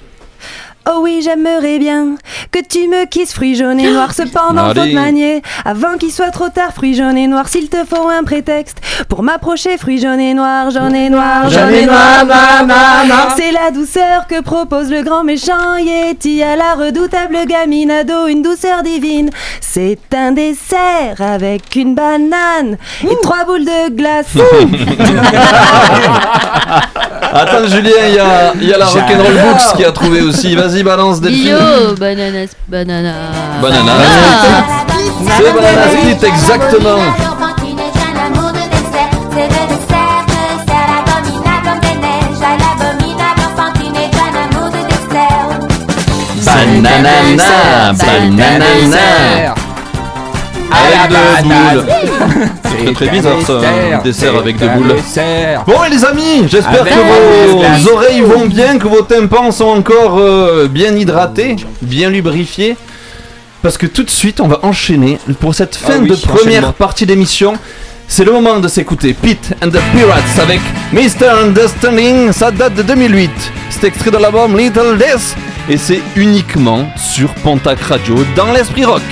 Oh oui, j'aimerais bien que tu me kisses fruits jaunes et noirs. Cependant, faut te manier avant qu'il soit trop tard. Fruits jaunes et noirs, s'il te faut un prétexte pour m'approcher. Fruits jaunes et noirs, jaune et noir, jaune et noir, noir, noir, noir. C'est la douceur que propose le grand méchant Yeti à la redoutable gamine ado, une douceur divine. C'est un dessert avec une banane et trois boules de glace. Attends, Julien, il y a, il y a la rock'n'roll books qui a trouvé aussi. Vas-y, balance Delphine. Bio, bananas, banana. Banana. Ah. C'est Banana Split, exactement. Bananana, bananana. Avec deux boules. C'est très bizarre ça, un dessert avec deux boules. Bon et les amis, j'espère que vos oreilles vont bien, que vos tympans sont encore euh, bien hydratés, bien lubrifiés. Parce que tout de suite, on va enchaîner pour cette fin Ah oui, de première partie d'émission. C'est le moment de s'écouter Pete and the Pirates avec Mr. Understanding. Ça date de 2008. C'est extrait de l'album Little Death et c'est uniquement sur Pontac Radio dans l'esprit rock.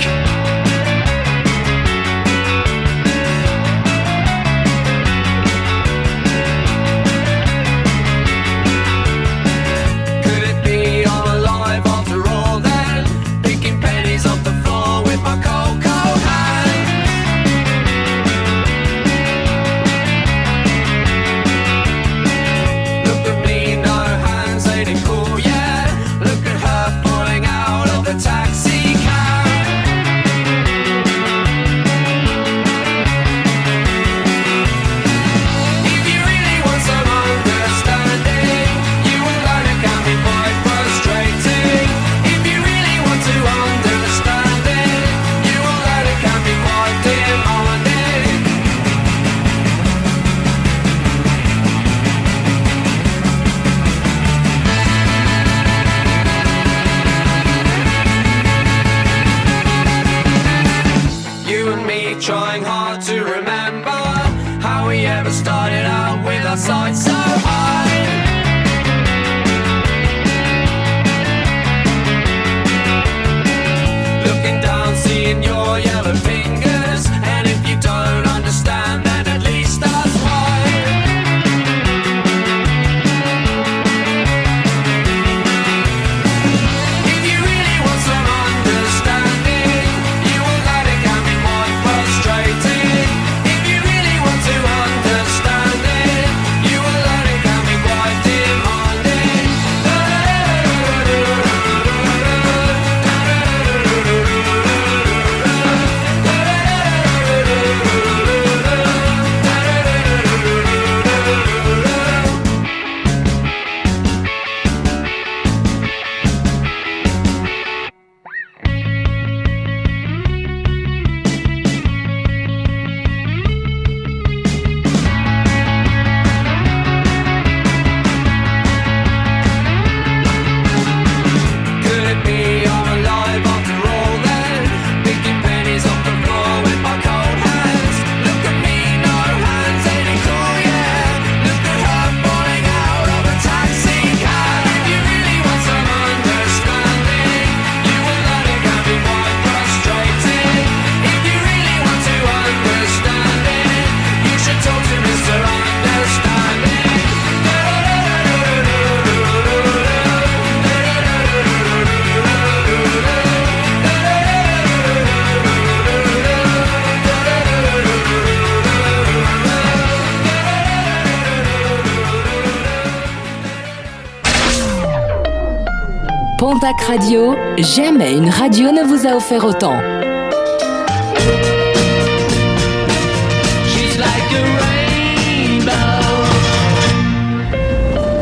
Radio, jamais une radio ne vous a offert autant.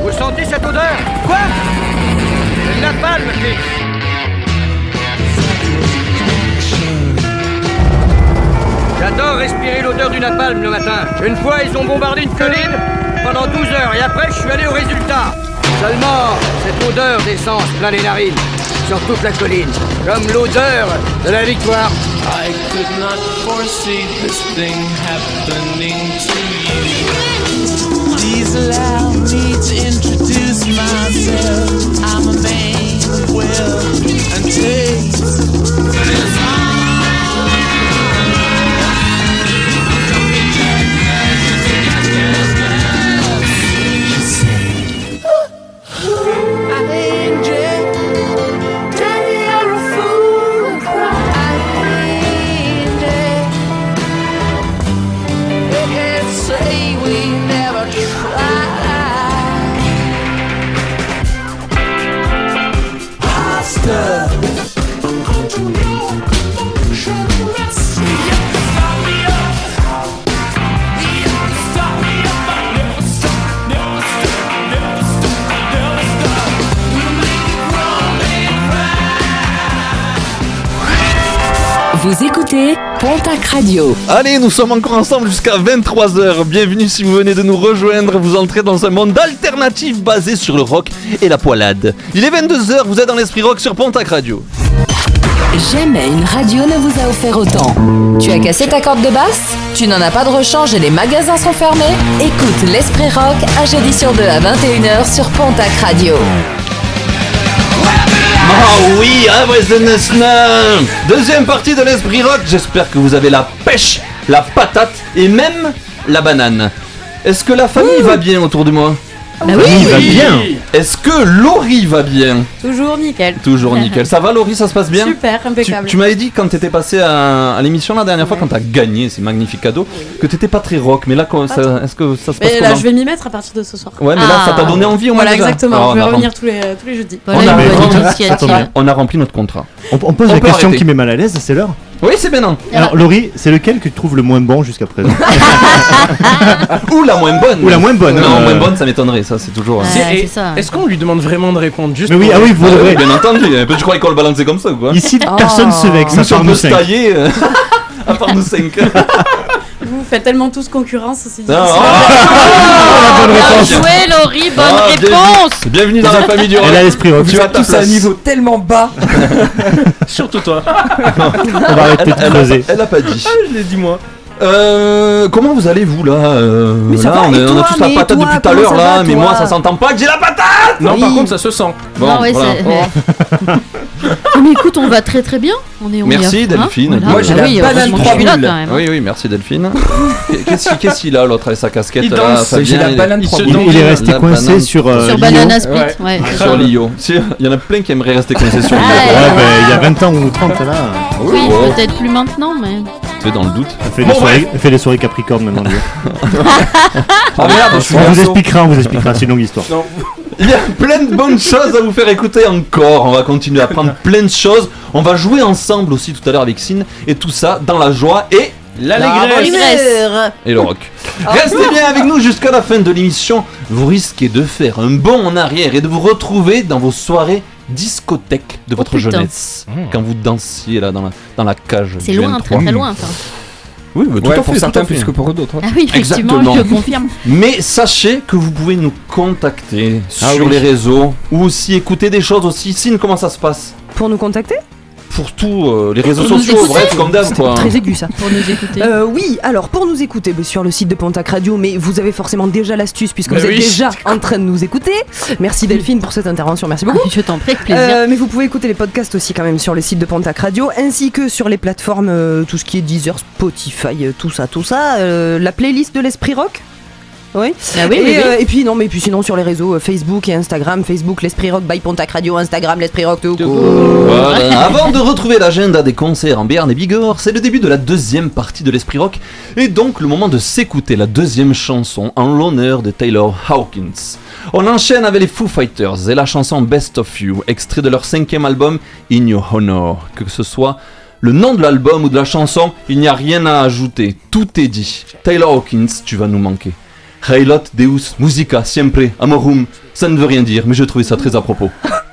Vous sentez cette odeur? Quoi? De la palme, J'adore respirer l'odeur du napalm le matin. Une fois, ils ont bombardé une colline pendant 12 heures et après, je suis allé au résultat. Seulement, cette odeur d'essence plein les narines sur toute la colline, comme l'odeur de la victoire. I could not foresee this thing happening to you. Please allow me to introduce myself. I'm a man of will and taste. Écoutez Pontac Radio. Allez, nous sommes encore ensemble jusqu'à 23h. Bienvenue si vous venez de nous rejoindre. Vous entrez dans un monde alternatif basé sur le rock et la poilade. Il est 22h, vous êtes dans l'esprit rock sur Pontac Radio. Jamais une radio ne vous a offert autant. Tu as cassé ta corde de basse? Tu n'en as pas de rechange et les magasins sont fermés? Écoute l'Esprit Rock un jeudi sur deux à 21h sur Pontac Radio. Ah oui, Deuxième partie de l'esprit rock. J'espère que vous avez la pêche, la patate et même la banane. Est-ce que la famille va bien autour de moi? Bah oui. Oui, va bien. Est-ce que Laurie va bien Toujours nickel. Toujours nickel. Ça va Laurie, ça se passe bien Super, impeccable. Tu, tu m'avais dit quand t'étais passé à, à l'émission la dernière fois, quand t'as gagné ces magnifiques cadeaux, que t'étais pas très rock. Mais là, est-ce que ça se passe Mais là, je vais m'y mettre à partir de ce soir. Ouais, mais là, ça t'a donné envie au moins Voilà, déjà exactement. Alors, je vais on a revenir tous les, tous les jeudis. on, a rempli, on a rempli notre contrat. On, on pose On la question arrêter. qui met mal à l'aise, c'est l'heure Oui, c'est maintenant. Alors, Laurie, c'est lequel que tu trouves le moins bon jusqu'à présent Ou la moins bonne. Ou la moins bonne. Non, euh, moins bonne, ça m'étonnerait, ça, c'est toujours. C'est- euh, et Est-ce qu'on lui demande vraiment de répondre juste Mais oui, ah oui, vous devrez. Bien entendu. Tu crois qu'on le balancer comme ça ou quoi Ici, personne se vexe, à part nous se cinq. tailler, euh, à part nous cinq. Vous faites tellement tous concurrence, c'est difficile. Ah, Bien joué, Laurie, bonne Ah, réponse Bienvenue dans la famille du rock. Elle a l'esprit rock. Tu Vous as tous à un niveau tellement bas. Surtout toi. On va arrêter de creuser. Elle a pas dit. je l'ai dit moi. Euh, comment vous allez vous là euh, Mais ça là, va, on, et est- on a toi, tous la mais patate toi, depuis tout à comment l'heure ça là, va, mais toi moi ça s'entend pas que j'ai la patate Non, par Oui. contre, ça se sent. Bon, Non, ouais, voilà. c'est- ouais. Oh, mais écoute, on va très très bien. On est, on est Merci à- hein, Delphine. voilà. Moi, j'ai Bah la oui, banane heureusement que trois je suis là boules. quand même. Oui, oui, merci Delphine. Qu'est-ce qu'il- qu'est-ce qu'il a l'autre avec sa casquette Il là, danse, Fabien, j'ai la il- banane il trois se boules. Il, il est resté La coincé banane. sur. euh, Sur Lyon. Banana Split, Ouais. Sur Lio. Si, Il y en a plein qui aimeraient rester coincés sur Lio. Ah, Ouais, ben, il y a 20 ans ou 30 là. Oui, peut-être plus maintenant, mais. Tu es dans le doute. On fait, Bon, des soirées, on fait des soirées Capricorne maintenant. lui. Ah merde, je suis On vous expliquera, on vous expliquera, c'est une longue histoire. Il y a plein de bonnes choses à vous faire écouter encore. On va continuer à apprendre plein de choses. On va jouer ensemble aussi tout à l'heure avec Sin. Et tout ça dans la joie et L'allégresse. Et le rock. Restez bien avec nous jusqu'à la fin de l'émission. Vous risquez de faire un bond en arrière et de vous retrouver dans vos soirées discothèques de votre putain. jeunesse. Quand vous dansiez là dans la, dans la cage. C'est loin, N3. très très loin. enfin. Oui, mais tout Ouais, à pour fait, certains plus que pour d'autres. Ah oui, effectivement, Exactement. je confirme. Mais sachez que vous pouvez nous contacter Ah sur oui. les réseaux ou aussi écouter des choses aussi. Sin, comment ça se passe? Pour nous contacter? Pour tous euh, les réseaux Pour sociaux, bref, comme d'hab. Très aigu ça. Pour nous écouter. Euh, oui, alors pour nous écouter bah, sur le site de Pontac Radio, mais vous avez forcément déjà l'astuce puisque vous êtes oui. déjà en train de nous écouter. Merci Delphine pour cette intervention, merci beaucoup. Ah, je t'en prie, avec plaisir. Euh, mais vous pouvez écouter les podcasts aussi quand même sur le site de Pontac Radio, ainsi que sur les plateformes, euh, tout ce qui est Deezer, Spotify, tout ça, tout ça. euh, la playlist de l'Esprit Rock? Oui. Ah oui, et, oui, oui. euh, et puis non, mais puis sinon sur les réseaux euh, Facebook et Instagram, Facebook l'Esprit Rock by Pontac Radio, Instagram l'Esprit Rock tout. Voilà. Avant de retrouver l'agenda des concerts en Béarn et Bigorre, c'est le début de la deuxième partie de l'Esprit Rock et donc le moment de s'écouter la deuxième chanson en l'honneur de Taylor Hawkins. On enchaîne avec les Foo Fighters et la chanson Best of You, extrait de leur cinquième album In Your Honor. Que ce soit le nom de l'album ou de la chanson, il n'y a rien à ajouter, tout est dit. Taylor Hawkins, tu vas nous manquer. Hailot Deus Musica Siempre Amorum, ça ne veut rien dire, mais je trouvais ça très à propos.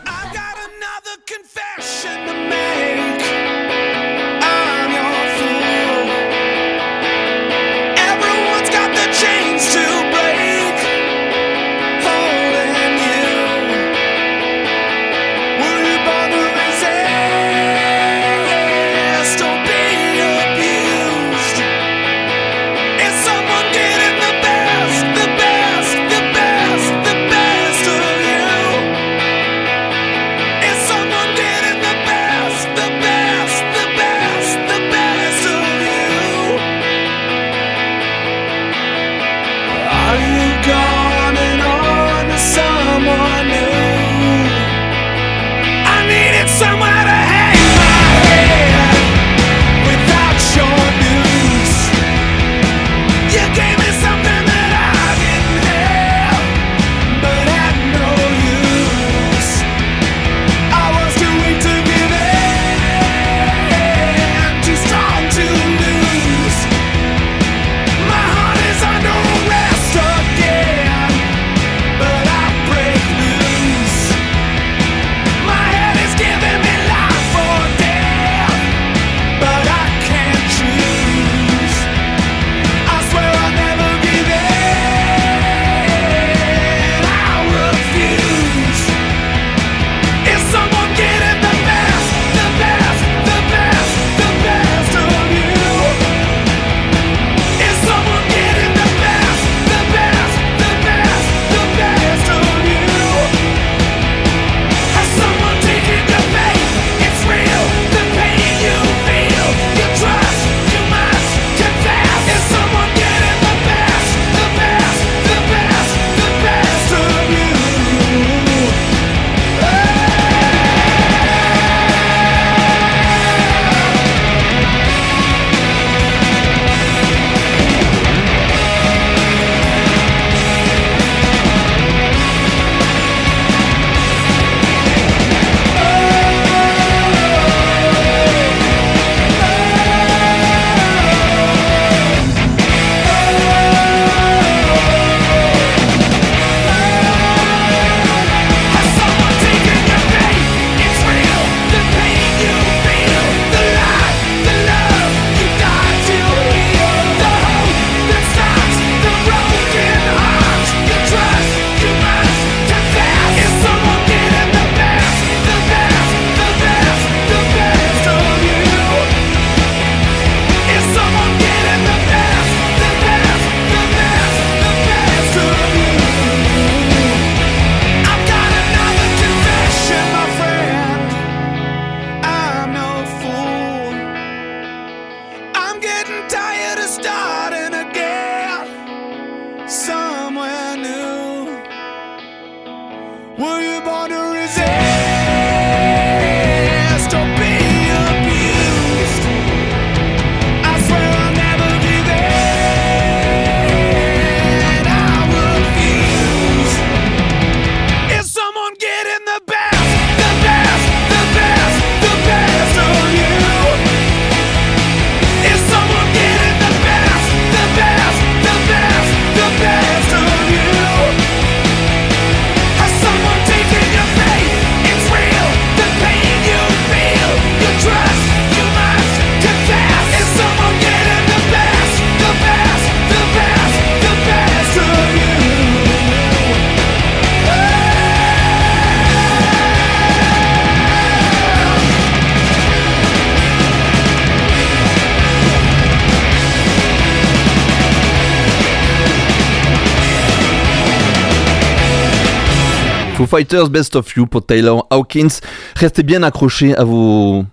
Fighters, Best of You pour Taylor Hawkins. Restez bien accrochés à vos.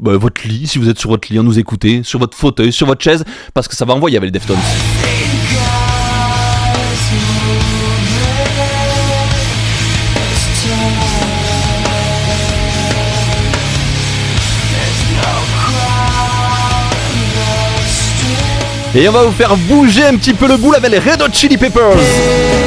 bah, votre lit, si vous êtes sur votre lit, à nous écouter, sur votre fauteuil, sur votre chaise, parce que ça va envoyer avec les Deftones. Et on va vous faire bouger un petit peu le boule avec les Red Hot Chili Peppers.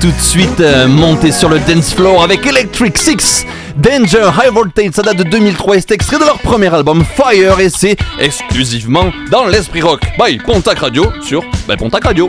Tout de suite, euh, montez sur le dance floor avec Electric Six. Danger High Voltage, ça date de 2003 et c'est extrait de leur premier album Fire et c'est exclusivement dans l'Esprit Rock. Bye, Pontac Radio sur bah, Pontac Radio.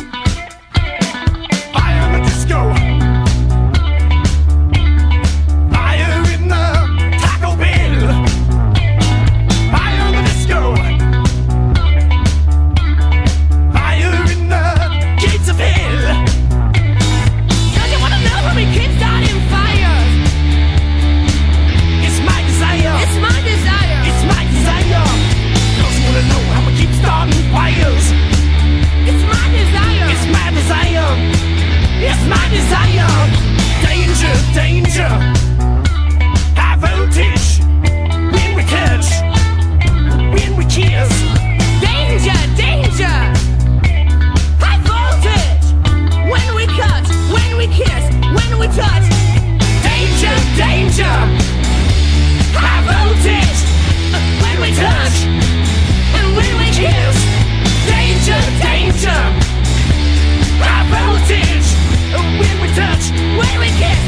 Touch. When we kiss.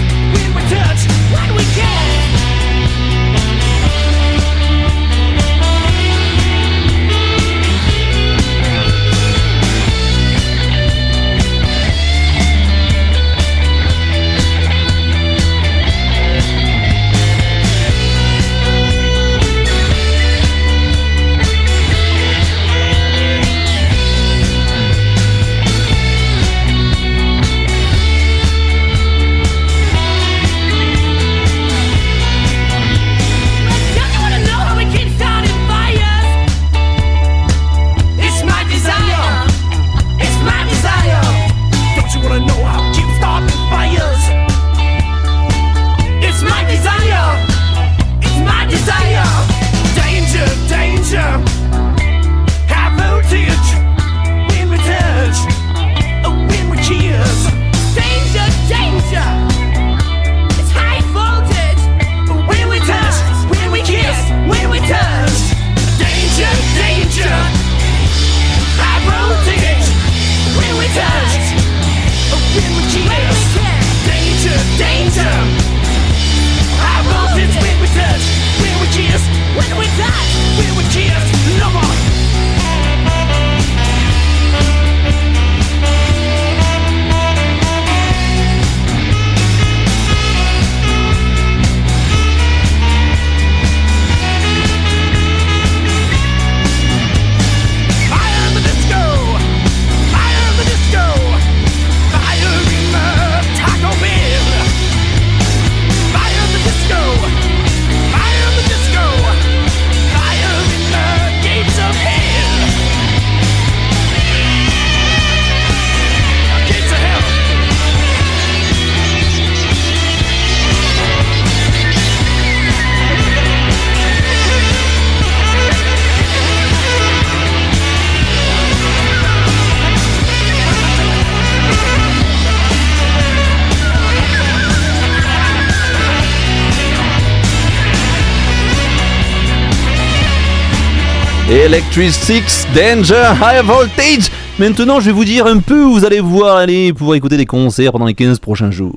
Electric Six, Danger, High Voltage. Maintenant, je vais vous dire un peu où vous allez pouvoir aller pouvoir écouter des concerts pendant les 15 prochains jours.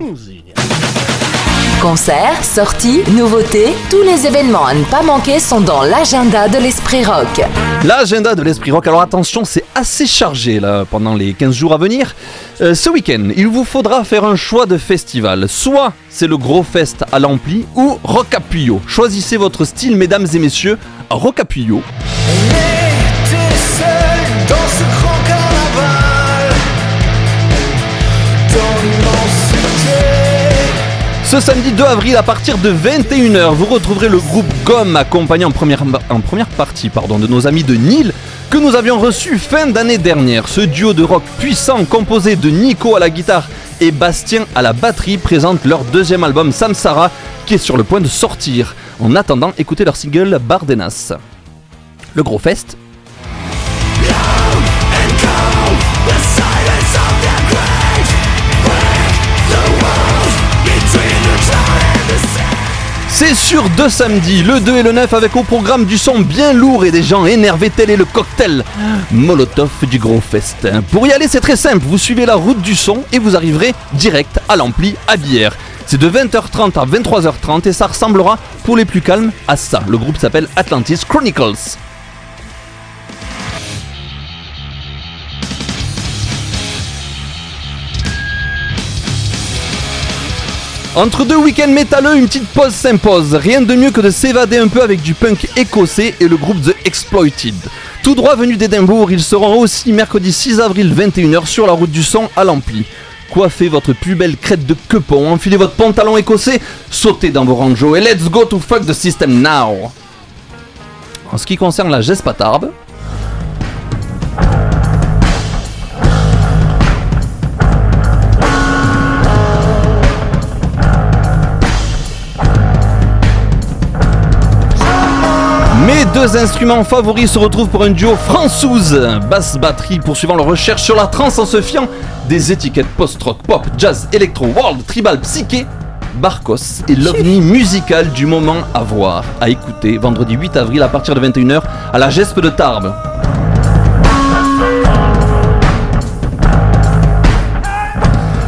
Concerts, sorties, nouveautés, tous les événements à ne pas manquer sont dans l'agenda de l'Esprit Rock. L'agenda de l'Esprit Rock, alors attention, c'est assez chargé là pendant les 15 jours à venir. Euh, ce week-end, il vous faudra faire un choix de festival. Soit c'est le gros fest à l'ampli ou Rock Appuyo. Choisissez votre style, mesdames et messieurs, Dans ce samedi 2 avril à partir de 21h, vous retrouverez le groupe Gomme accompagné en première, en première partie de nos amis de Nîmes que nous avions reçus fin d'année dernière. Ce duo de rock puissant composé de Nico à la guitare et Bastien à la batterie présente leur deuxième album Samsara qui est sur le point de sortir. En attendant, écoutez leur single Bardenas. Le gros fest, C'est sur deux samedis, le 2 et le 9, avec au programme du son bien lourd et des gens énervés, tel est le cocktail Molotov du Gros Fest. Pour y aller, c'est très simple, vous suivez la route du son et vous arriverez direct à l'ampli à bière. C'est de 20h30 à 23h30 et ça ressemblera, pour les plus calmes, à ça. Le groupe s'appelle Atlantis Chronicles. Entre deux week-ends métalleux, une petite pause s'impose. Rien de mieux que de s'évader un peu avec du punk écossais et le groupe The Exploited. Tout droit venu d'Édimbourg, ils seront aussi mercredi 6 avril 21h sur la route du son à l'Ampli. Coiffez votre plus belle crête de quepon, enfilez votre pantalon écossais, sautez dans vos rangeaux et let's go to fuck the system now. En ce qui concerne la Gespatarbe, deux instruments favoris se retrouvent pour un duo françoise. Basse batterie poursuivant leur recherche sur la trance en se fiant des étiquettes post-rock, pop, jazz, électro, world, tribal, psyché. Barcos est l'ovni musical du moment à voir, à écouter vendredi 8 avril à partir de 21h à la Gespe de Tarbes.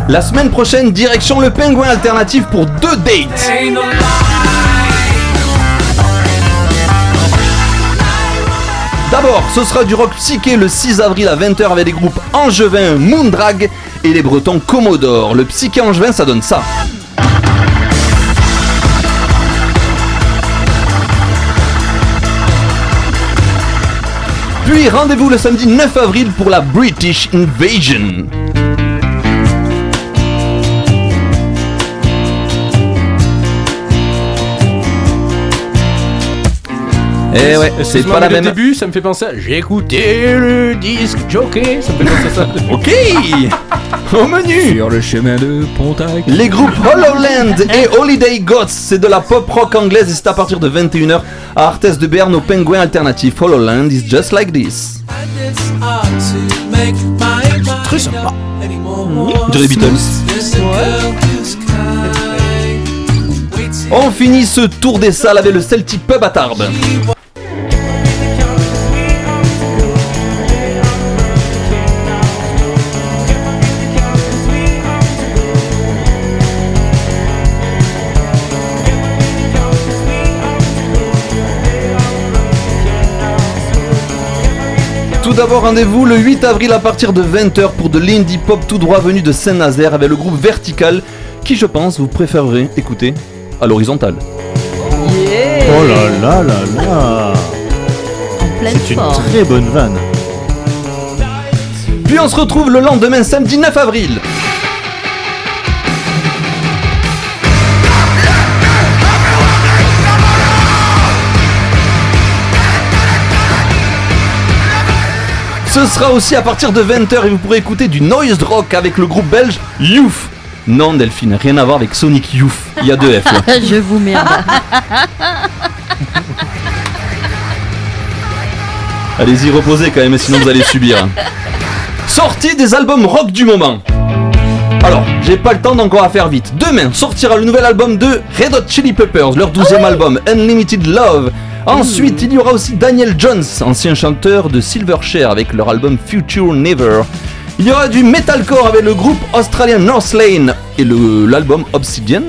La semaine prochaine, direction le Pingouin Alternatif pour deux dates. D'abord, ce sera du rock psyché le 6 avril à 20h avec les groupes Angevin, Moondrag et les Bretons Commodore. Le psyché angevin, ça donne ça. Puis rendez-vous le samedi 9 avril pour la British Invasion. Eh ouais, c'est pas la même. Le début, ça me fait penser à J'ai écouté le disque jockey. Ça me fait penser à ça. Ok Au menu Sur le chemin de Pontac. Les groupes Hollowland et Holiday Gods, c'est de la pop rock anglaise et c'est à partir de 21h à Arthès de Berne au Penguin Alternatif. Hollowland is just like this. Très sympa. Beatles. On finit ce tour des salles avec le Celtic Pub à Tarbes. Tout d'abord, rendez-vous le 8 avril à partir de 20h pour de l'indie pop tout droit venu de Saint-Nazaire avec le groupe Vertical qui, je pense, vous préférerez écouter à l'horizontale. Oh là là là là C'est une très bonne vanne. Puis on se retrouve le lendemain, samedi 9 avril. Ce sera aussi à partir de 20h et vous pourrez écouter du noise rock avec le groupe belge Youth. Non Delphine, rien à voir avec Sonic Youth. Il y a deux F là. Je vous merde. Allez-y, reposez quand même, sinon vous allez subir. Sortie des albums rock du moment. Alors, j'ai pas le temps donc on va faire vite. Demain sortira le nouvel album de Red Hot Chili Peppers, leur 12e album Unlimited Love. Ensuite, il y aura aussi Daniel Jones, ancien chanteur de Silverchair avec leur album Future Never. Il y aura du metalcore avec le groupe australien Northlane et l'album Obsidian.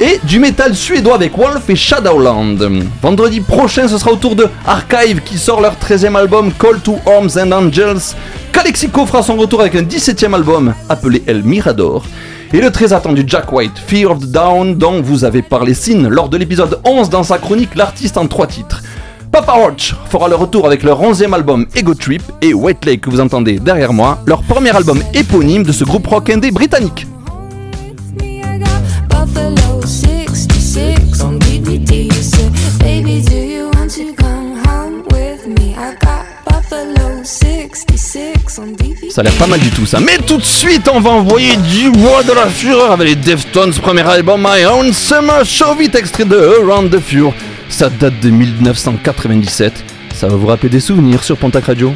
Et du métal suédois avec Wolf et Shadowland. Vendredi prochain, ce sera au tour de Archive qui sort leur 13e album Call to Arms and Angels. Calexico fera son retour avec un 17e album appelé El Mirador. Et le très attendu Jack White, Fear of the Down, dont vous avez parlé Sin lors de l'épisode 11 dans sa chronique L'artiste en trois titres. Papa Roach fera le retour avec leur 11e album Ego Trip et White Lake que vous entendez derrière moi, leur premier album éponyme de ce groupe rock indé britannique. Ça a l'air pas mal du tout ça. Mais tout de suite, on va envoyer du bois de la fureur avec les Deftones, premier album My Own Summer Show, vite extrait de Around the Fure. Ça date de 1997. Ça va vous rappeler des souvenirs sur Pontac Radio.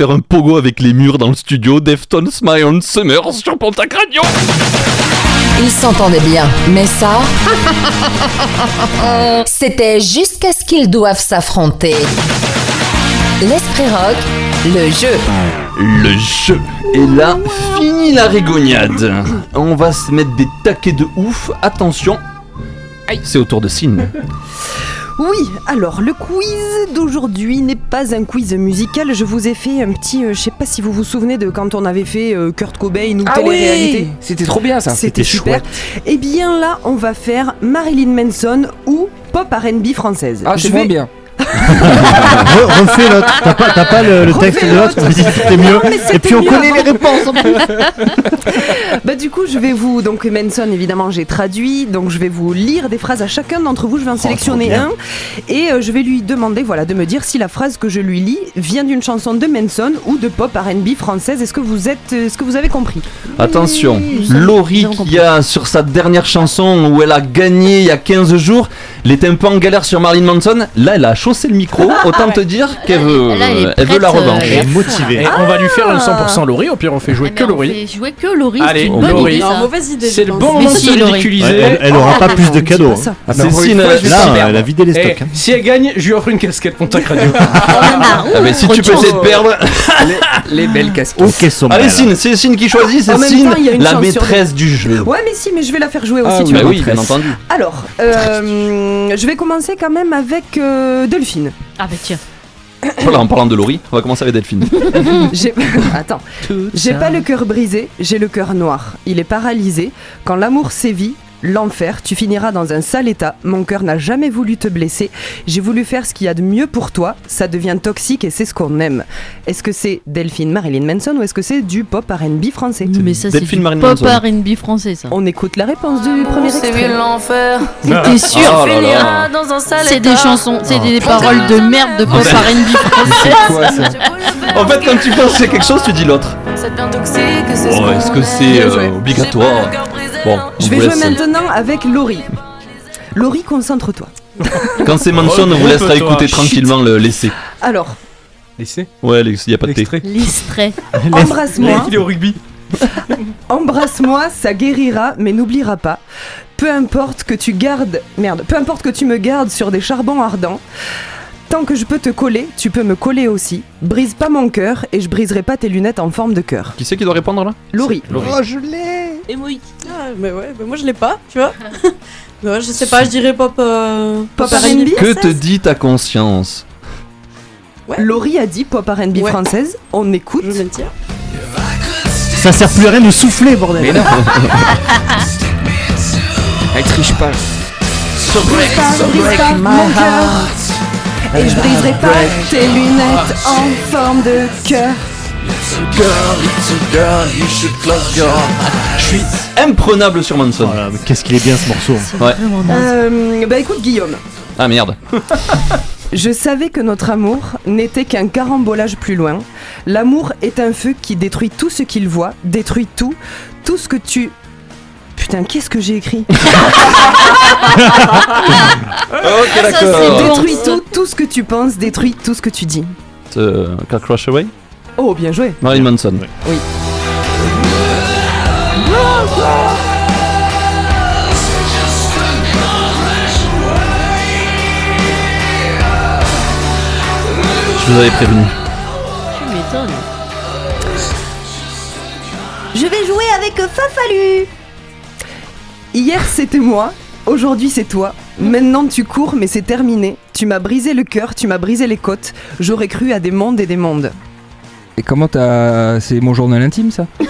Faire un pogo avec les murs dans le studio. Deftones, My Own Summer sur Pontac Radio. Ils s'entendaient bien, mais ça, c'était jusqu'à ce qu'ils doivent s'affronter. L'esprit rock, le jeu. Le jeu. Et là, fini la rigognade. On va se mettre des taquets de ouf. Attention. C'est au tour de Cine. Oui, alors le quiz d'aujourd'hui n'est pas un quiz musical. Je vous ai fait un petit. euh, je sais pas si vous vous souvenez de quand on avait fait euh, Kurt Cobain ou Ah télé-réalité. oui C'était trop bien ça. C'était super. Et bien là, on va faire Marilyn Manson ou pop R&B française. Ah, Je vais- bien. Re- refais l'autre. T'as pas, t'as pas le, le texte de l'autre. C'était mieux. Et puis on mieux connaît avant. les réponses en plus. Bah du coup, je vais vous donc Manson évidemment j'ai traduit, donc je vais vous lire des phrases à chacun d'entre vous. Je vais en sélectionner bien. un et euh, je vais lui demander voilà de me dire si la phrase que je lui lis vient d'une chanson de Manson ou de pop R&B française. Est-ce que vous êtes, est-ce que vous avez compris? Attention, Laurie qui a sur sa dernière chanson où elle a gagné il y a 15 jours, les tympans en galère sur Marilyn Manson, là elle a le micro, autant te dire qu'elle veut, Là, elle est euh, elle veut la prête, euh, revanche. elle est à fond, Et on va lui faire le 100% Laurie, au pire on fait jouer que On Laurie. fait jouer que Laurie, c'est Allez, une bonne Laurie. idée, ça. Non, mauvaise idée. C'est le bon moment de se ridiculiser. Ouais, elle, aura Ah, pas non, plus de cadeaux. hein. Ah, vais là, elle a vidé les Eh, stocks. hein. si elle gagne, je lui offre une casquette Pontac Radio. Ah bah, si tu peux essayer de perdre. les, les belles casquettes. Allez. Cine, c'est Cine qui choisit, c'est Cine, la maîtresse du jeu. Ouais, mais si, mais je vais la faire jouer aussi, Ah tu Bah vois. oui, bien entendu. Alors, euh, je vais commencer quand même avec euh, Delphine. Ah bah tiens. Voilà, en parlant de Laurie, on va commencer avec Delphine. J'ai... Attends. J'ai pas le cœur brisé, j'ai le cœur noir. Il est paralysé. Quand l'amour sévit, l'enfer, tu finiras dans un sale état. Mon cœur n'a jamais voulu te blesser. J'ai voulu faire ce qu'il y a de mieux pour toi. Ça devient toxique et c'est ce qu'on aime. Est-ce que c'est Delphine Marilyn Manson ou est-ce que c'est du pop R&B français? Mais ça, c'est du pop. R&B français, ça. On écoute la réponse du premier extrait. l'enfer. T'es sûr Oh là. dans un sale C'est des chansons, c'est des paroles de merde de pop R&B français. Quoi ça? En fait, quand tu penses à quelque chose, tu dis l'autre. Ça devient toxique, c'est Oh, est-ce que c'est euh, obligatoire? Bon, on Je vais jouer laisse. maintenant avec Laurie. Laurie, concentre-toi. Quand c'est Manson, on vous laissera écouter tranquillement le laisser. Alors, Laissez. Ouais, il n'y a pas de thé. L'extrait. L'istrait. embrasse-moi. Il est au rugby. Embrasse-moi, ça guérira, mais n'oubliera pas. Peu importe que tu gardes, merde, peu importe que tu me gardes sur des charbons ardents. Tant que je peux te coller, tu peux me coller aussi. Brise pas mon cœur et je briserai pas tes lunettes en forme de cœur. Qui c'est qui doit répondre là? Laurie. Laurie. Oh, je l'ai Et moi ah, Mais ouais, mais moi je l'ai pas, tu vois. Mais ouais, je sais pas, je dirais pop. euh, Pop R&B. Que te dit ta conscience Laurie a dit pop R&B Ouais. française. On écoute. Je maintiens. Ça sert plus à rien de souffler, bordel. Mais non Elle triche pas. Brise pas, brise pas mon cœur. Et je briserai pas tes lunettes en forme de cœur. Je suis imprenable sur Manson. Mais qu'est-ce qu'il est bien ce morceau. Ouais. Euh, bah écoute Guillaume. Ah merde. Je savais que notre amour n'était qu'un carambolage plus loin. L'amour est un feu qui détruit tout ce qu'il voit, détruit tout, tout ce que tu... Putain, qu'est-ce que j'ai écrit Ok, d'accord. Détruit tout, tout ce que tu penses, détruit tout ce que tu dis. Euh, Car Crush Away? Oh, bien joué. Marilyn Manson. Oui. Je vous avais prévenu. Tu m'étonnes. Je vais jouer avec Fafalu. Hier c'était moi, aujourd'hui c'est toi. Maintenant tu cours mais c'est terminé. Tu m'as brisé le cœur, tu m'as brisé les côtes. J'aurais cru à des mondes et des mondes. Et comment t'as. C'est mon journal intime ça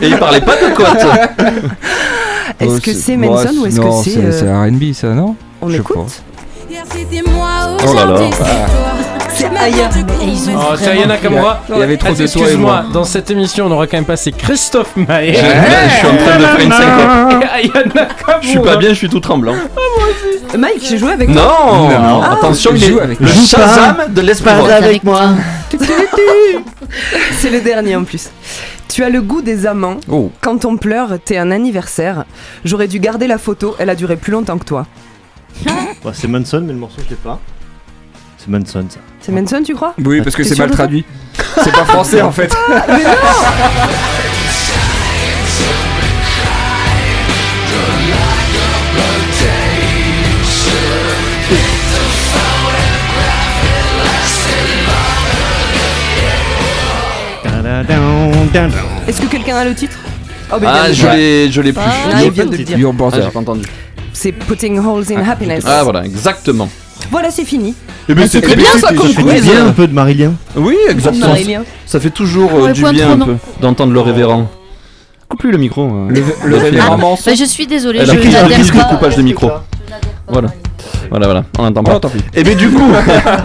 Et il parlait pas de côte. Est-ce Oh, que c'est Manson ouais, ou est-ce non, que c'est... euh, c'est RB ça, non On écoute Oh là là. C'est Aya. Oh, c'est vraiment- Ayana Kamura. Il y avait trop de Excuse-moi, moi. dans cette émission, on aura quand même passé Christophe Maé. Je, suis en train de faire une syncope. Et Ayana Kamura. Je suis pas bien, je suis tout tremblant. Mike, j'ai joué avec toi. Non, Non. Attention, il Joue est avec le moi. Shazam de rock. avec moi. C'est le dernier en plus. Tu as le goût des amants. Oh. Quand on pleure, t'es un anniversaire. J'aurais dû garder la photo, elle a duré plus longtemps que toi. Bah, c'est Manson, mais le morceau, je l'ai pas. C'est Manson, ça. C'est Manson, tu crois Oui, parce que c'est mal traduit. C'est pas français en fait. Est-ce que quelqu'un a le titre Oh, ben, Ah, je l'ai, je l'ai plus. Ah, il vient de le dire. Ah, brother. j'ai pas entendu. C'est Putting Holes in Happiness. Ah voilà, exactement. Voilà, c'est fini. Et ben c'est très bien ça comme Ça fait quiz. bien un peu de Marilyn. Oui, exactement. Ça fait toujours euh, du bien un peu d'entendre le révérend. Coupe lui le micro. hein. Le, le révérend Manson. Bah, je suis désolée, Elle je a pris un n'adhère risque de pas. coupage de micro. Voilà. Voilà, voilà, on n'entend pas. Oh, tant pis. Et bien du coup,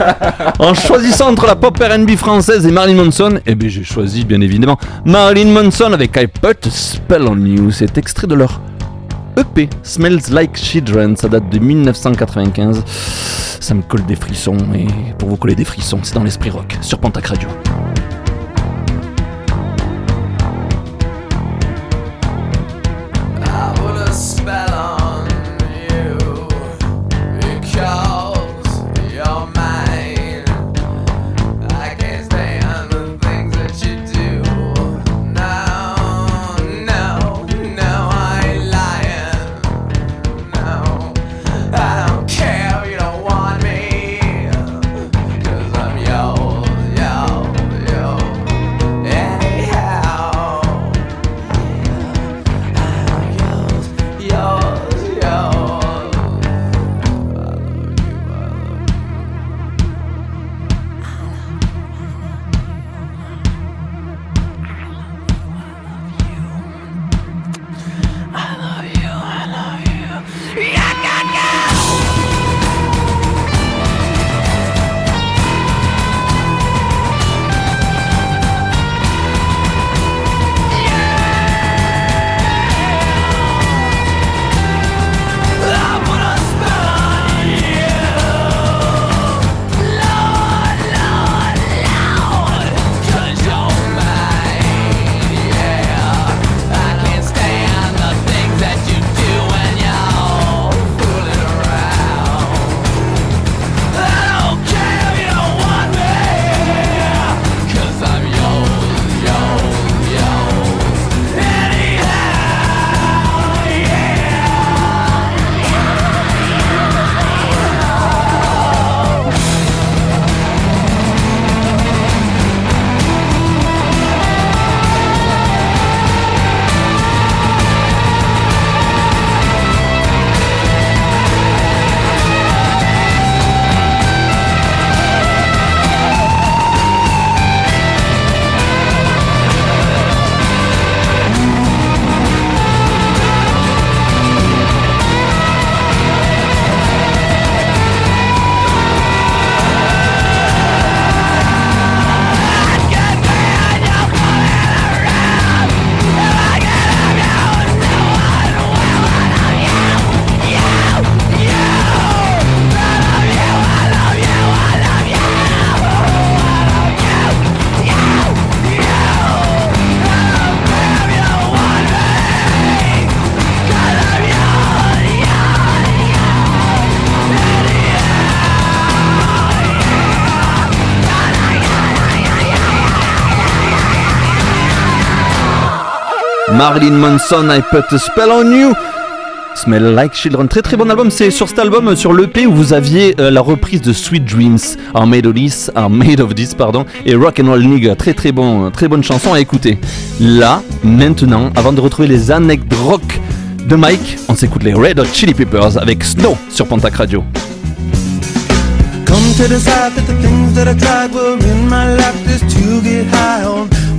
en choisissant entre la pop R&B française et Marilyn Manson, et bien j'ai choisi bien évidemment Marilyn Manson avec I Put a Spell on You. C'est extrait de leur EP Smells Like Children, ça date de 1995. Ça me colle des frissons et pour vous coller des frissons, c'est dans l'esprit rock sur Pentac Radio. Marilyn Manson, I Put a Spell on You. Smell Like Children, très très bon album. C'est sur cet album, sur l'EP, où vous aviez euh, la reprise de Sweet Dreams, Are Made of This, Are Made of This, pardon, et Rock and Roll Nigga. Très très bon, très bonne chanson à écouter. Là, maintenant, avant de retrouver les anecdotes rock de Mike, on s'écoute les Red Hot Chili Peppers avec Snow sur Pontac Radio. Come to that the things that I tried were in my life to get high on.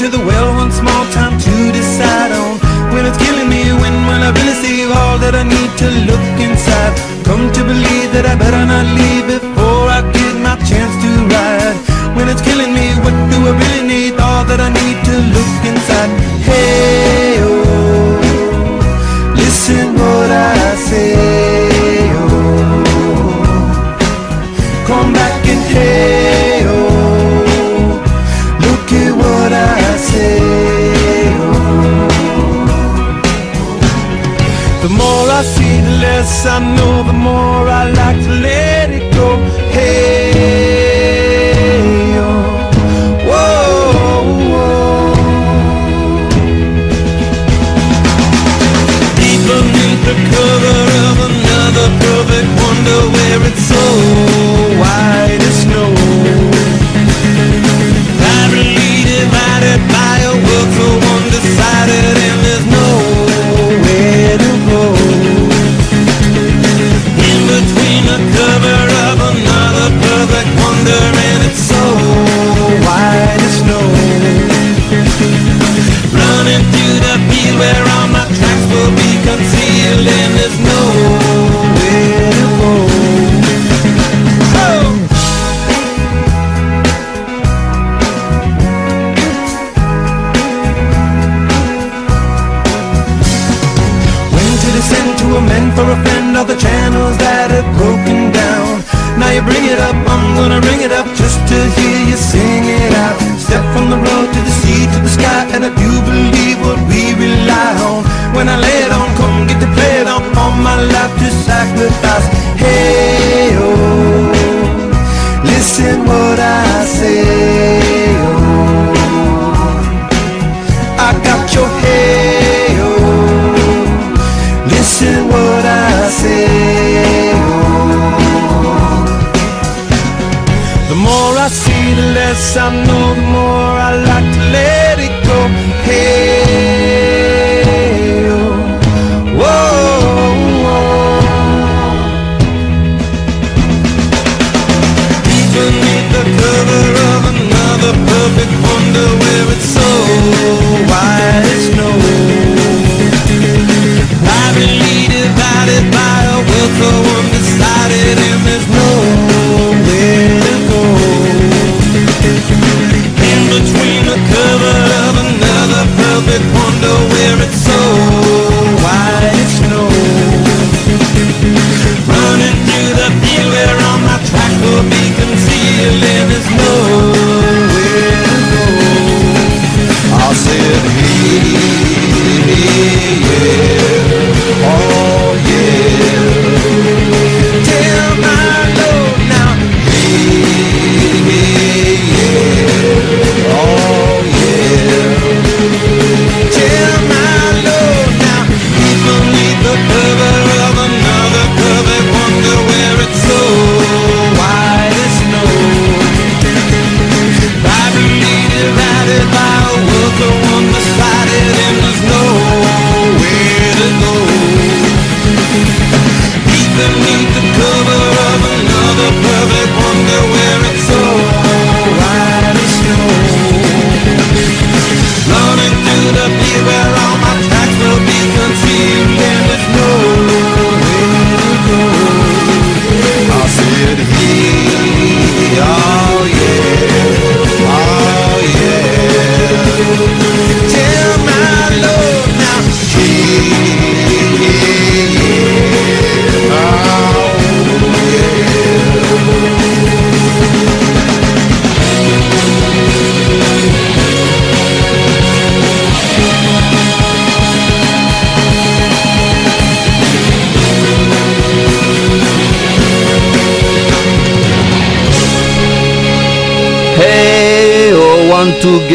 To the well one small time to decide on? When it's killing me, when will I really see all that I need to look inside? Come to believe that I better not leave before I get my chance to ride. When it's killing me, what do I really need? All that I need to look inside. Hey, I see, the less I know, the more I like to let it go.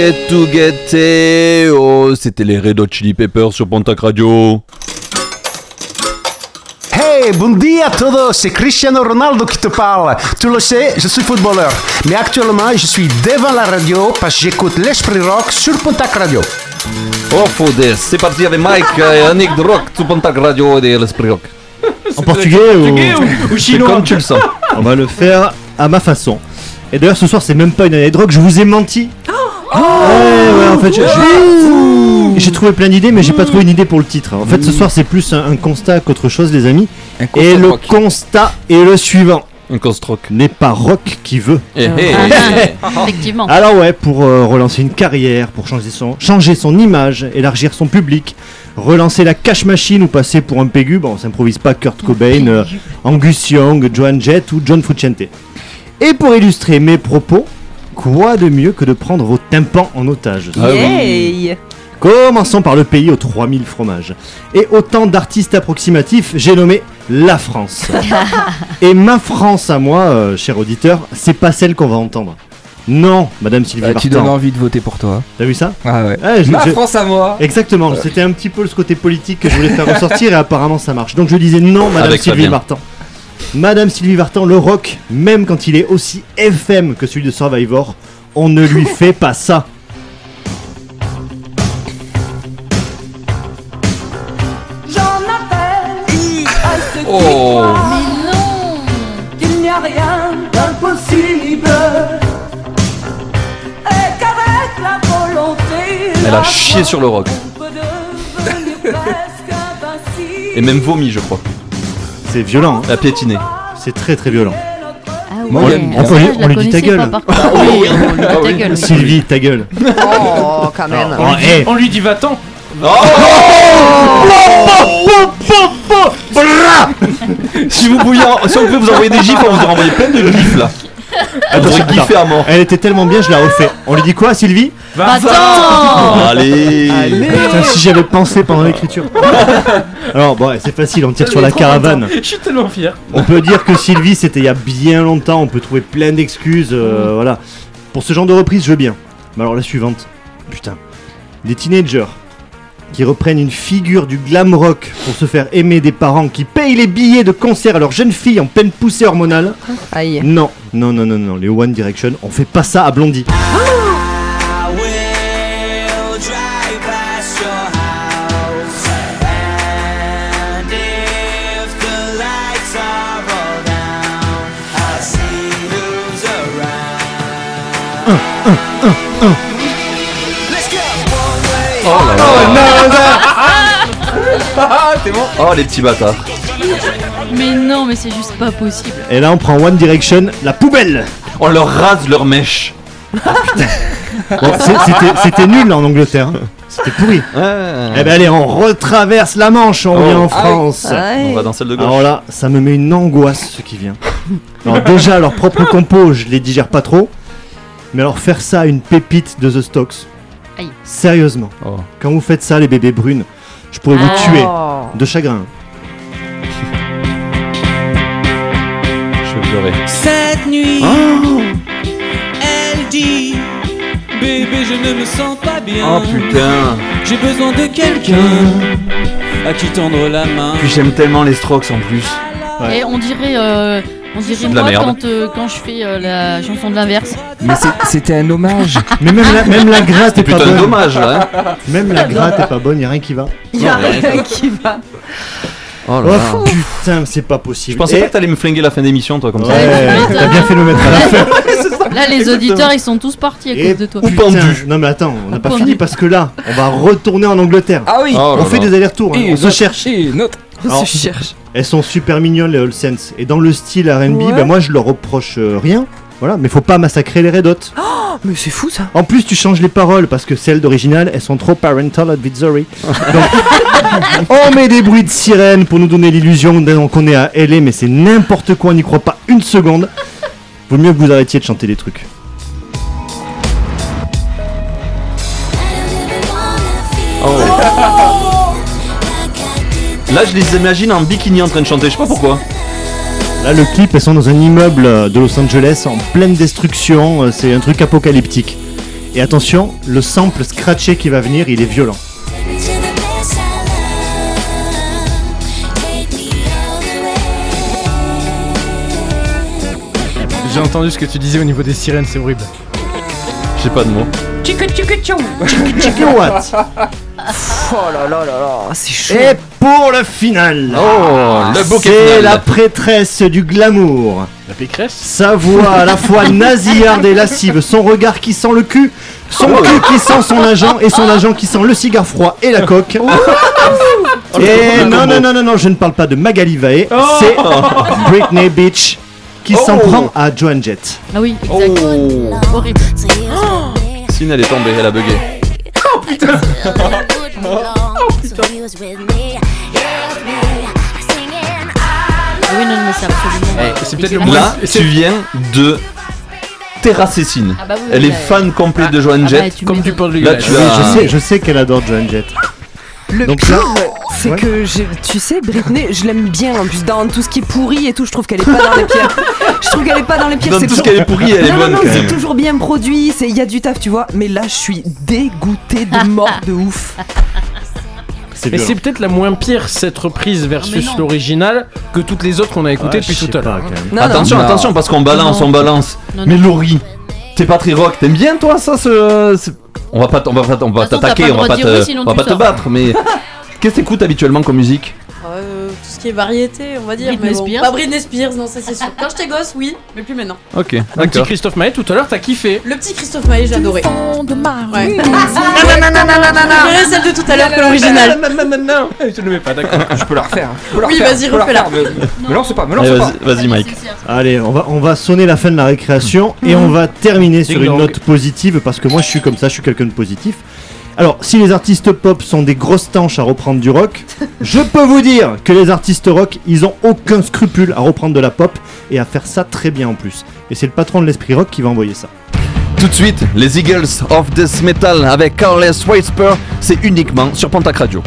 Get to get oh, c'était les Red Hot Chili Peppers sur Pontac Radio. Hey, bon dia a todos, c'est Cristiano Ronaldo qui te parle. Tu le sais, je suis footballeur. Mais actuellement, je suis devant la radio parce que j'écoute l'Esprit Rock sur Pontac Radio. Oh foder, c'est parti avec Mike et Annick de Rock sur Pontac Radio et l'Esprit Rock. En portugais ou, C'est comme tu le sens. On va le faire à ma façon. Et d'ailleurs, ce soir, c'est même pas une année de rock, je vous ai menti. Ouais, ouais, en fait, j'ai trouvé plein d'idées, mais j'ai pas trouvé une idée pour le titre. En fait, ce soir, c'est plus un, un constat qu'autre chose, les amis. constat Et le rock. constat est le suivant. Un constat N'est pas rock qui veut. Eh, eh. Ah, Effectivement. Alors ouais, pour euh, relancer une carrière, pour changer son, changer son image, élargir son public, relancer la cash machine ou passer pour un pégu, bon, on s'improvise pas Kurt Cobain, euh, Angus Young, Joan Jett ou John Frusciante. Et pour illustrer mes propos, quoi de mieux que de prendre vos tympans en otage Ah Yay Commençons par le pays aux 3000 fromages. Et autant d'artistes approximatifs, j'ai nommé la France. Et ma France à moi, euh, cher auditeur, c'est pas celle qu'on va entendre. Non, Madame Sylvie Bah, tu Vartan. donnes envie de voter pour toi. T'as vu ça Ah ouais. Ouais, je- Ma je- France à moi. Exactement, Ouais. c'était un petit peu ce côté politique que je voulais faire ressortir et apparemment ça marche. Donc je disais non, Madame Avec Sylvie Fabien. Vartan. Madame Sylvie Vartan, le rock, même quand il est aussi FM que celui de Survivor, on ne lui fait pas ça. J'en appelle à ceux qui Oh. croient qu'il n'y a rien d'impossible et qu'avec la volonté Elle a chié sur le rock. Et même vomi, je crois. C'est violent. hein. La piétinée. C'est très très violent. Ah Moi, ouais, on, peut lui- on dit ta gueule. pas, contre. Oui, on lui dit ta gueule. Sylvie, ta gueule. Oh, quand même. Oh. On lui dit va-t'en. Si vous pouviez, en- si on pouvait vous envoyer des gifs, on vous aurait envoyé plein de gifs là. Elle était tellement bien, je la refais. On lui dit quoi, Sylvie? Va-t'en Allez. Putain, si j'avais pensé pendant l'écriture. Alors, bon, ouais, c'est facile, on tire sur la caravane. Je suis tellement fier. On peut dire que Sylvie, c'était il y a bien longtemps, on peut trouver plein d'excuses, euh, Mm. voilà. Pour ce genre de reprise, je veux bien. Mais alors la suivante, putain. Des teenagers qui reprennent une figure du glam rock pour se faire aimer des parents qui payent les billets de concert à leur jeune fille en pleine poussée hormonale. Aïe. Non, non, non, non, non, les One Direction, on fait pas ça à Blondie. Oh là là. Ah, t'es bon. Oh les petits bâtards. Mais non, mais c'est juste pas possible. Et là, on prend One Direction, la poubelle. On leur rase leur mèche. Bon, c'est- c'était- C'était nul en Angleterre. hein. C'était pourri. Eh ben allez, on retraverse la Manche, on Oh. revient en France. On va dans celle de gauche. Alors là, ça me met une angoisse ce qui vient. Alors déjà, leur propre compo, je les digère pas trop. Mais alors faire ça à une pépite de The Stocks. Aïe. Sérieusement. Oh. Quand vous faites ça, les bébés brunes, je pourrais vous Ah. tuer Oh. de chagrin. Je vais pleurer. Cette nuit, Oh. elle dit Bébé, je ne me sens pas bien. Oh putain. J'ai besoin de quelqu'un à qui tendre la main. Puis j'aime tellement les Strokes en plus. Et on dirait, euh, on dirait de la moi merde. quand, euh, quand je fais euh, la chanson de l'inverse. Mais c'était un hommage. Mais même la, même la gratte est pas bonne. dommage là. hein. Même la gratte est pas bonne, y a rien qui va. Il y a Non, rien qui va. Oh Oh là là. putain, c'est pas possible. Je pensais Et- pas que t'allais me flinguer la fin d'émission toi comme ça. Ouais, t'as bien fait de le mettre à la fin. Là, les auditeurs, ils sont tous partis à Et cause de toi. putain, Non mais attends, on n'a pas fini parce que là, on va retourner en Angleterre. Ah oui. Oh on là fait là. des allers-retours, hein, on se cherche. Et notre. On Alors, se cherche. Elles sont super mignonnes les All Saints. Et dans le style R&B, Ouais. ben moi je leur reproche euh, rien. Voilà, mais faut pas massacrer les Red Hot. Oh, mais c'est fou ça. En plus, tu changes les paroles parce que celles d'original, elles sont trop parental advisory. Donc, on met des bruits de sirène pour nous donner l'illusion d'un- qu'on est à LA, mais c'est n'importe quoi, on n'y croit pas une seconde. Vaut mieux que vous arrêtiez de chanter des trucs. Là je les imagine en bikini en train de chanter, je sais pas pourquoi. Là, le clip, elles sont dans un immeuble de Los Angeles en pleine destruction. euh, C'est un truc apocalyptique. Et attention, le sample scratché qui va venir, il est violent. J'ai entendu ce que tu disais au niveau des sirènes, c'est horrible. J'ai pas de mots. Tchou. Tchikou what? Oh là là là là, c'est chaud. Et pour le final Oh, le bouquet C'est final. la prêtresse du glamour. La pécresse Sa voix à la fois nasillarde et lascive, son regard qui sent le cul, son cul qui sent son agent et son agent qui sent le cigare froid et la coque. Et non, non, non, non, non, je ne parle pas de Magali Vae, c'est Britney Beach qui s'en Oh. prend à Joan Jett. Ah oui, exact. Horrible. Sin, elle est tombée, elle a bugué. Ah oui, non, mais c'est absolument. Eh, c'est peut-être le moins. Là, tu viens de terrasser Sin. Ah bah oui, Elle est bah, fan complète de Joan Ah bah, Jett. tu Comme m'étonnes. port de Là, tu Oui, as. je sais, je sais qu'elle adore Joan Jett. Le Donc pire, c'est Ouais. que tu sais, Britney, je l'aime bien en plus. Dans tout ce qui est pourri et tout, je trouve qu'elle est pas dans les pires. Je trouve qu'elle est pas dans les pires. Dans c'est tout ce toujours- qu'elle est pourrie, elle est non, bonne non, non, quand c'est même. toujours bien produit. c'est- Il y a du taf, tu vois. Mais là, je suis dégoûtée de mort de ouf. C'est Mais c'est peut-être la moins pire cette reprise versus l'original que toutes les autres qu'on a écoutées Ouais, depuis tout à l'heure. attention, non. attention, parce qu'on balance, Non. on balance. Non, Mais non. Laurie, t'es pas très rock, t'aimes bien toi ça ce... On va pas, t- on va pas, on va t'attaquer, t'as pas le on va droit pas de dire te, sinon on va tu pas te sors. battre, mais qu'est-ce que t'écoutes habituellement comme musique? Euh, tout ce qui est variété, on va dire. Britney mais bon, Spears. Pas Britney Spears, non, ça c'est sûr. Quand j'étais gosse, oui, mais plus maintenant. Ok, Un petit d'accord. Christophe Maé, tout à l'heure, t'as kiffé. Le petit Christophe Maé, j'ai adoré. Ouais. Non, Préféré celle de tout à l'heure que l'original. Non, non, non, non, je ne le mets pas, d'accord. Je peux la refaire. Je peux la Oui, refaire, vas-y, je peux refais-la. refaire, Mais, non, c'est pas. Mais non, Allez, c'est pas. vas-y, vas-y, Mike. Allez, on va, on va sonner la fin de la récréation et on va terminer sur une dong. note positive parce que moi je suis comme ça, je suis quelqu'un de positif. Alors, si les artistes pop sont des grosses tanches à reprendre du rock, je peux vous dire que les artistes rock, ils ont aucun scrupule à reprendre de la pop et à faire ça très bien en plus. Et c'est le patron de l'esprit rock qui va envoyer ça. Tout de suite, les Eagles of Death Metal avec Carles Whisper, c'est uniquement sur Pontac Radio.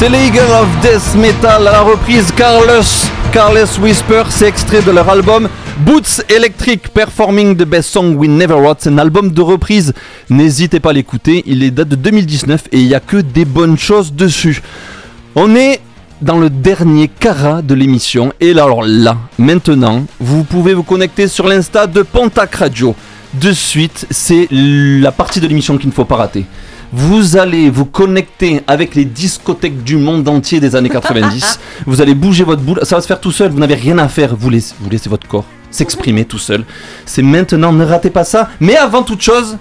C'est les of Death Metal à la reprise Carlos, Carlos Whisper, c'est extrait de leur album Boots Electric Performing the Best Song We Never Wrote. C'est un album de reprise, n'hésitez pas à l'écouter, il est date de 2019 et il n'y a que des bonnes choses dessus. On est dans le dernier cara de l'émission et là, alors là, maintenant, vous pouvez vous connecter sur l'insta de Pontac Radio. De suite, c'est la partie de l'émission qu'il ne faut pas rater. Vous allez vous connecter avec les discothèques du monde entier des années 90. vous allez bouger votre boule. Ça va se faire tout seul. Vous n'avez rien à faire. Vous laissez, vous laissez votre corps s'exprimer tout seul. C'est maintenant. Ne ratez pas ça. Mais avant toute chose,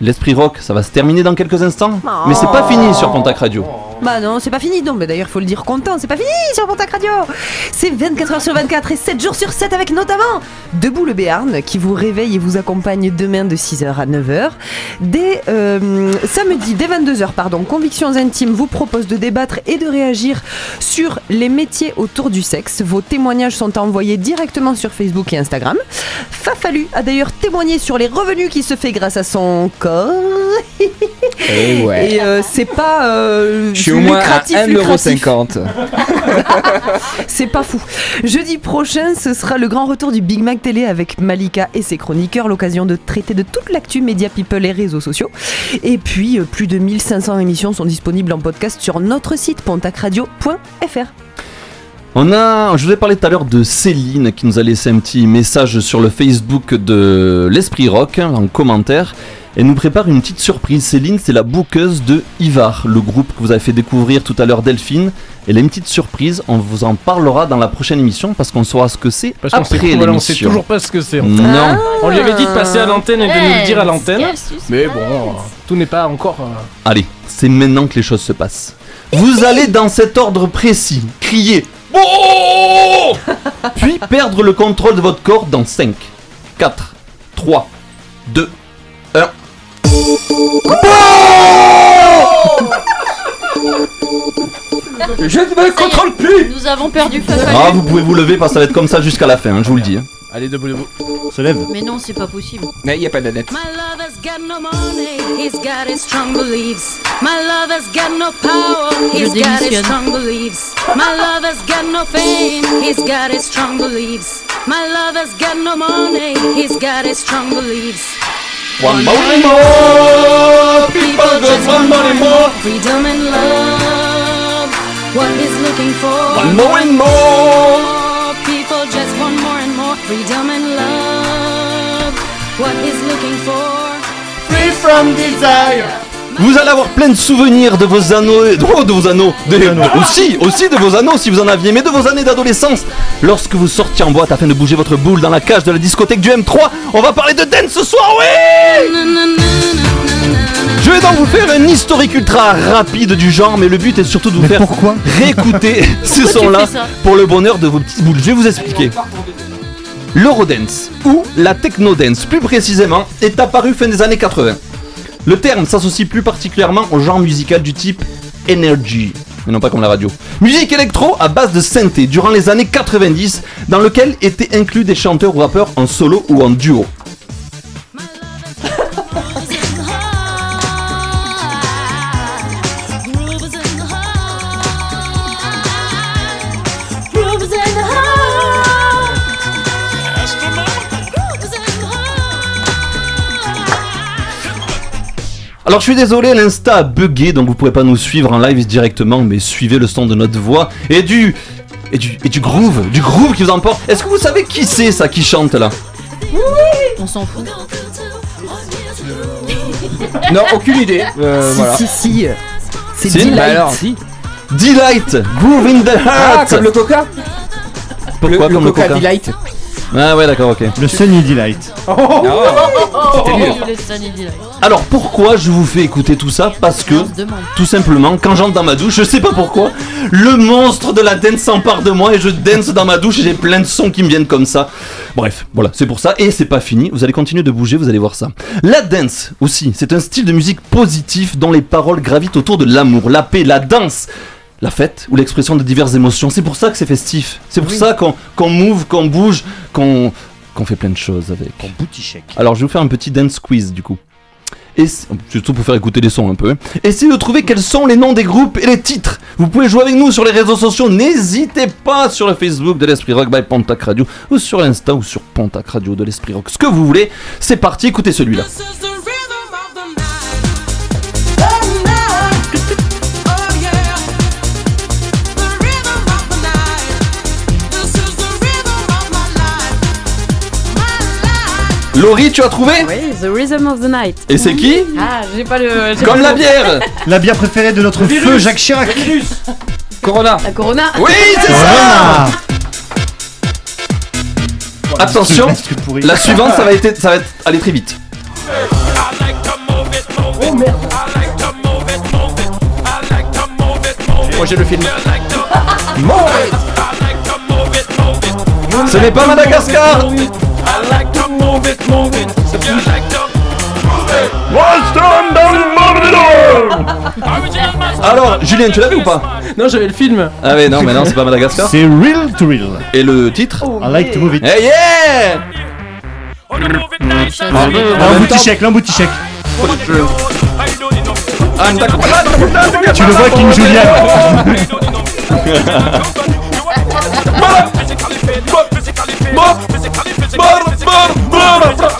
l'esprit rock, ça va se terminer dans quelques instants. Mais c'est pas fini sur Pontac Radio. Bah non, c'est pas fini donc. Mais d'ailleurs, faut le dire content, c'est pas fini sur Pontac Radio. C'est 24h sur 24 et 7 jours sur 7 avec notamment Debout le Béarn qui vous réveille et vous accompagne demain de 6h à 9h. Dès euh, samedi, dès 22h, pardon, Convictions Intimes vous propose de débattre et de réagir sur les métiers autour du sexe. Vos témoignages sont envoyés directement sur Facebook et Instagram. Fafalu a d'ailleurs témoigné sur les revenus qu'il se fait grâce à son corps. Eh ouais. Et euh, c'est pas euh, Je suis au moins à lucratif, lucratif. 1,50€. C'est pas fou. Jeudi prochain, ce sera le grand retour du Big Mac Télé avec Malika et ses chroniqueurs, l'occasion de traiter de toute l'actu média people et réseaux sociaux. Et puis, euh, plus de 1500 émissions sont disponibles en podcast sur notre site pontacradio.fr. On a, je vous ai parlé tout à l'heure de Céline qui nous a laissé un petit message sur le Facebook de l'Esprit Rock hein, en commentaire. Elle nous prépare une petite surprise. Céline, c'est la bouqueuse de Ivar, le groupe que vous avez fait découvrir tout à l'heure Delphine. Elle a une petite surprise, on vous en parlera dans la prochaine émission parce qu'on saura ce que c'est Parce qu'on sait, après voilà, on sait l'émission. toujours pas ce que c'est. Non. On lui avait dit de passer à l'antenne et de nous le dire à l'antenne. Mais bon, tout n'est pas encore. euh, Allez, c'est maintenant que les choses se passent. Vous allez dans cet ordre précis crier Oh Puis perdre le contrôle de votre corps dans 5, 4, 3, 2, 1. Je ne me contrôle plus Nous avons perdu Fafalu. Ah, vous pouvez vous lever parce que ça va être comme ça jusqu'à la fin, hein, je vous le dis. hein. Allez, debout, debout. Se lève. Mais non, c'est pas possible. Mais il n'y a pas d'Annette. My lover's got no money, he's got his strong beliefs. My lover's got no power, he's got his strong beliefs. My lover's got no fame, he's got his strong beliefs. My lover's got no money, he's got his strong beliefs. One more, more, people just want money more. Freedom and love, what he's looking for. One more and more. Freedom and love, what he's looking for. Free from desire. Vous allez avoir plein de souvenirs de vos anneaux, oh, de vos anneaux, de- aussi, aussi de vos anneaux si vous en aviez, mais de vos années d'adolescence. Lorsque vous sortiez en boîte afin de bouger votre boule dans la cage de la discothèque du M3, on va parler de dance ce soir, oui Je vais donc vous faire un historique ultra rapide du genre, mais le but est surtout de vous faire réécouter ces sons-là pour le bonheur de vos petites boules. Je vais vous expliquer. L'Eurodance, ou la Technodance plus précisément, est apparu fin des années 80. Le terme s'associe plus particulièrement au genre musical du type Energy, mais non pas comme la radio. Musique électro à base de synthé durant les années 90, dans lequel étaient inclus des chanteurs ou rappeurs en solo ou en duo. Alors je suis désolé, l'Insta a bugué, donc vous pouvez pas nous suivre en live directement, mais suivez le son de notre voix et du et du et du groove, du groove qui vous emporte. Est-ce que vous savez qui c'est ça qui chante là? On s'en fout. Non, aucune idée. Euh, si, voilà. si, si. C'est Si, Delight. Bah alors, Delight, Groove in the Ah, Heart. comme le coca? Pourquoi le, comme le le coca, coca? Delight Ah ouais d'accord ok. Le Sunny Delight. Oh, C'était nul. le Sunny Delight. Alors pourquoi je vous fais écouter tout ça Parce que tout simplement quand j'entre dans ma douche, je sais pas pourquoi, le monstre de la dance s'empare de moi et je dance dans ma douche et j'ai plein de sons qui me viennent comme ça. Bref, voilà, c'est pour ça et c'est pas fini, vous allez continuer de bouger, vous allez voir ça. La dance aussi, c'est un style de musique positif dont les paroles gravitent autour de l'amour, la paix, la danse. La fête ou l'expression de diverses émotions. C'est pour ça que c'est festif. C'est pour ça qu'on qu'on move, qu'on bouge, qu'on qu'on fait plein de choses avec. Boutique chèque. Alors je vais vous faire un petit dance quiz du coup. Et surtout pour faire écouter les sons un peu. Essayez de trouver quels sont les noms des groupes et les titres. Vous pouvez jouer avec nous sur les réseaux sociaux. N'hésitez pas sur le Facebook de l'Esprit Rock by Pontac Radio ou sur l'Insta ou sur Pontac Radio de l'Esprit Rock. Ce que vous voulez. C'est parti, écoutez celui-là. Laurie, tu as trouvé Oui, The Rhythm of the Night. Et c'est qui Ah, j'ai pas le. Comme pas la le- bière La bière préférée de notre feu Jacques Chirac. Corona. La Corona. Oui, c'est ça Attention, la suivante, ça va, être, ça va être aller très vite. Moi j'ai le film. Ce n'est pas Madagascar Alors, Julien, tu l'avais ou pas? Non, j'avais le film. Ah ouais, non, mais non, c'est pas Madagascar. C'est Real to Real. Et le titre? I like to move it. Hey yeah L'embouti-chèque, l'embouti-chèque. Ah, d'accord. Tu le vois, King Julian.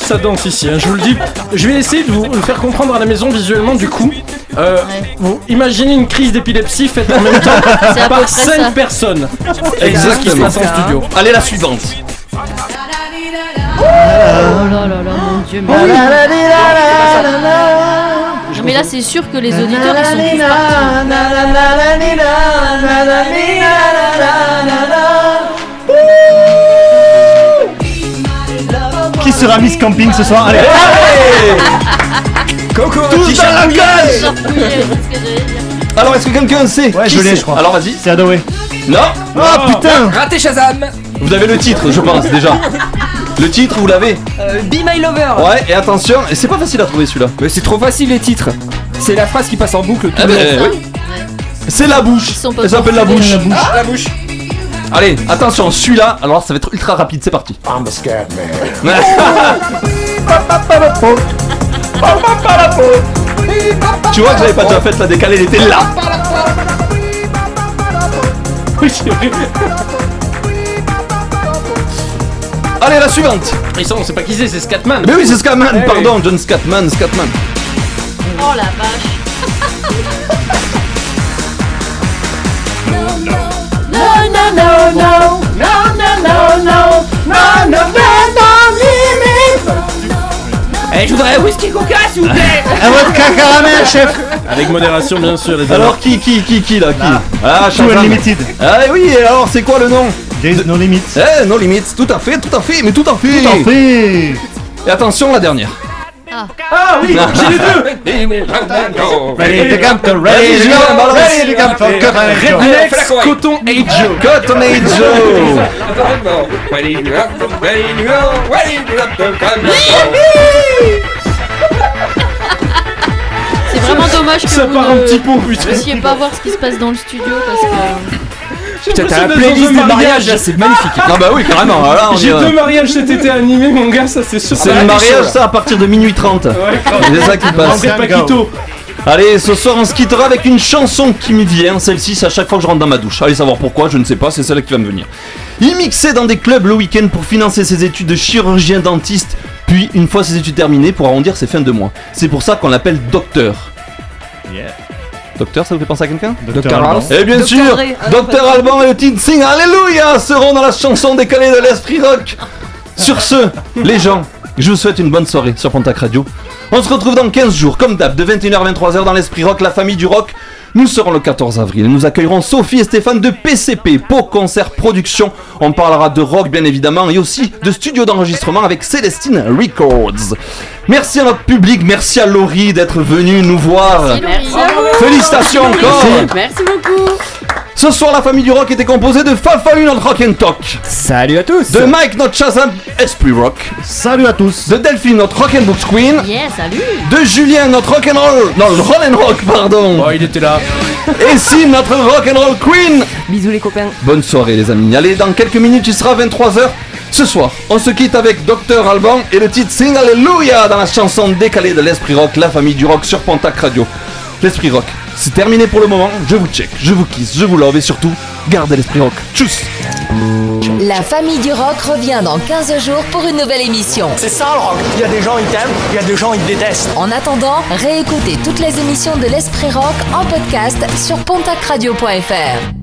Ça danse ici, hein, je vous le dis. Je vais essayer de vous le faire comprendre à la maison visuellement du coup. Euh, Vous imaginez une crise d'épilepsie faite en même temps C'est à peu par près ça. 5 personnes. Et c'est ce qui se Exactement. passe en studio. Allez, la suivante. Oh là là là, mon dieu. Mais, là, c'est sûr que les auditeurs, ils sont tous partis. Sera Miss Camping ce soir Allez. Coco, dans la. Alors, est-ce que quelqu'un sait Ouais, qui je l'ai, c'est je crois. Alors, vas-y. C'est Adaway. Non Ah putain Raté Shazam. Vous avez le titre, je pense, déjà. Le titre, vous l'avez Euh, Be My Lover. Ouais, et attention, et c'est pas facile à trouver celui-là. Mais c'est trop facile les titres. C'est la phrase qui passe en boucle tout Ah le ben, long. oui. C'est la bouche. sont pas Elle s'appelle la bouche. Ah, la bouche. Allez, attention, celui-là, alors ça va être ultra rapide, c'est parti. I'm a scat man. tu vois que j'avais pas déjà fait la décalée, il était là. Allez, la suivante. Et ça, on sait pas qui c'est, c'est Scatman. Mais oui, c'est Scatman, Eh pardon, John Scatman, Scatman. Oh la vache. Eh, je voudrais un whisky coca s'il vous plaît. Un vodka caramel, chef. Avec modération, bien sûr, les amis. Alors, qui, qui, qui, qui là qui Ah, Shazam. Unlimited. Ah oui, et alors, c'est quoi le nom There's no limit. Eh, no limits, tout à fait, tout à fait, mais tout à fait. Tout en fait. Et attention, la dernière. Ah oui, j'ai les deux. Ready to come to ready to go. Ready to come for Cotton Rednex, Coton et Joe. Cotton Eye Joe. C'est vraiment dommage que Ça vous part un ne petit peu, putain. puissiez pas voir ce qui se passe dans le studio parce que Putain, t'as la playlist mariage. là, c'est magnifique. Ah bah oui, carrément. Là, on J'ai est, euh, deux mariages cet été animés, mon gars, ça c'est sûr. C'est le chaud, mariage, ça, à partir de minuit 30. Ouais, C'est ça qui passe. Paquito. Allez, ce soir, on se quittera avec une chanson qui me vient. Celle-ci, c'est à chaque fois que je rentre dans ma douche. Allez savoir pourquoi, je ne sais pas, c'est celle qui va me venir. Il mixait dans des clubs le week-end pour financer ses études de chirurgien dentiste. Puis, une fois ses études terminées, pour arrondir ses fins de mois. C'est pour ça qu'on l'appelle docteur. Docteur, ça vous fait penser à quelqu'un Dr. House. Et bien Dr. sûr, Dr Alban et le Teen Sing Alléluia seront dans la chanson décalée de l'Esprit Rock. Sur ce, les gens, je vous souhaite une bonne soirée sur Pontac Radio. On se retrouve dans 15 jours, comme d'hab, de 21h à 23h dans l'Esprit Rock, la famille du rock. Nous serons le 14 avril et nous accueillerons Sophie et Stéphane de PCP, Pau Concert Production. On parlera de rock bien évidemment et aussi de studio d'enregistrement avec Célestine Records. Merci à notre public, merci à Laurie d'être venue nous voir. Merci Félicitations encore. Merci beaucoup. Ce soir, la famille du rock était composée de Fafa notre Rock and Talk. Salut à tous. De Mike, notre Shazam Esprit Rock. Salut à tous. De Delphine, notre Rock and Books Queen. Yeah, salut. De Julien, notre Rock and Roll. Non, Roll and Rock, pardon. Oh, il était là. Et si notre Rock and Roll Queen. Bisous les copains. Bonne soirée les amis. Allez, dans quelques minutes, il sera 23h. Ce soir, on se quitte avec Dr Alban et le titre Sing Hallelujah dans la chanson décalée de l'esprit rock, la famille du rock sur Pontac Radio l'esprit rock. C'est terminé pour le moment, je vous check, je vous kiss, je vous love et surtout, gardez l'esprit rock. Tchuss La famille du rock revient dans 15 jours pour une nouvelle émission. C'est ça le rock Il y a des gens, ils t'aiment, il y a des gens, ils détestent. En attendant, réécoutez toutes les émissions de l'esprit rock en podcast sur pontacradio.fr.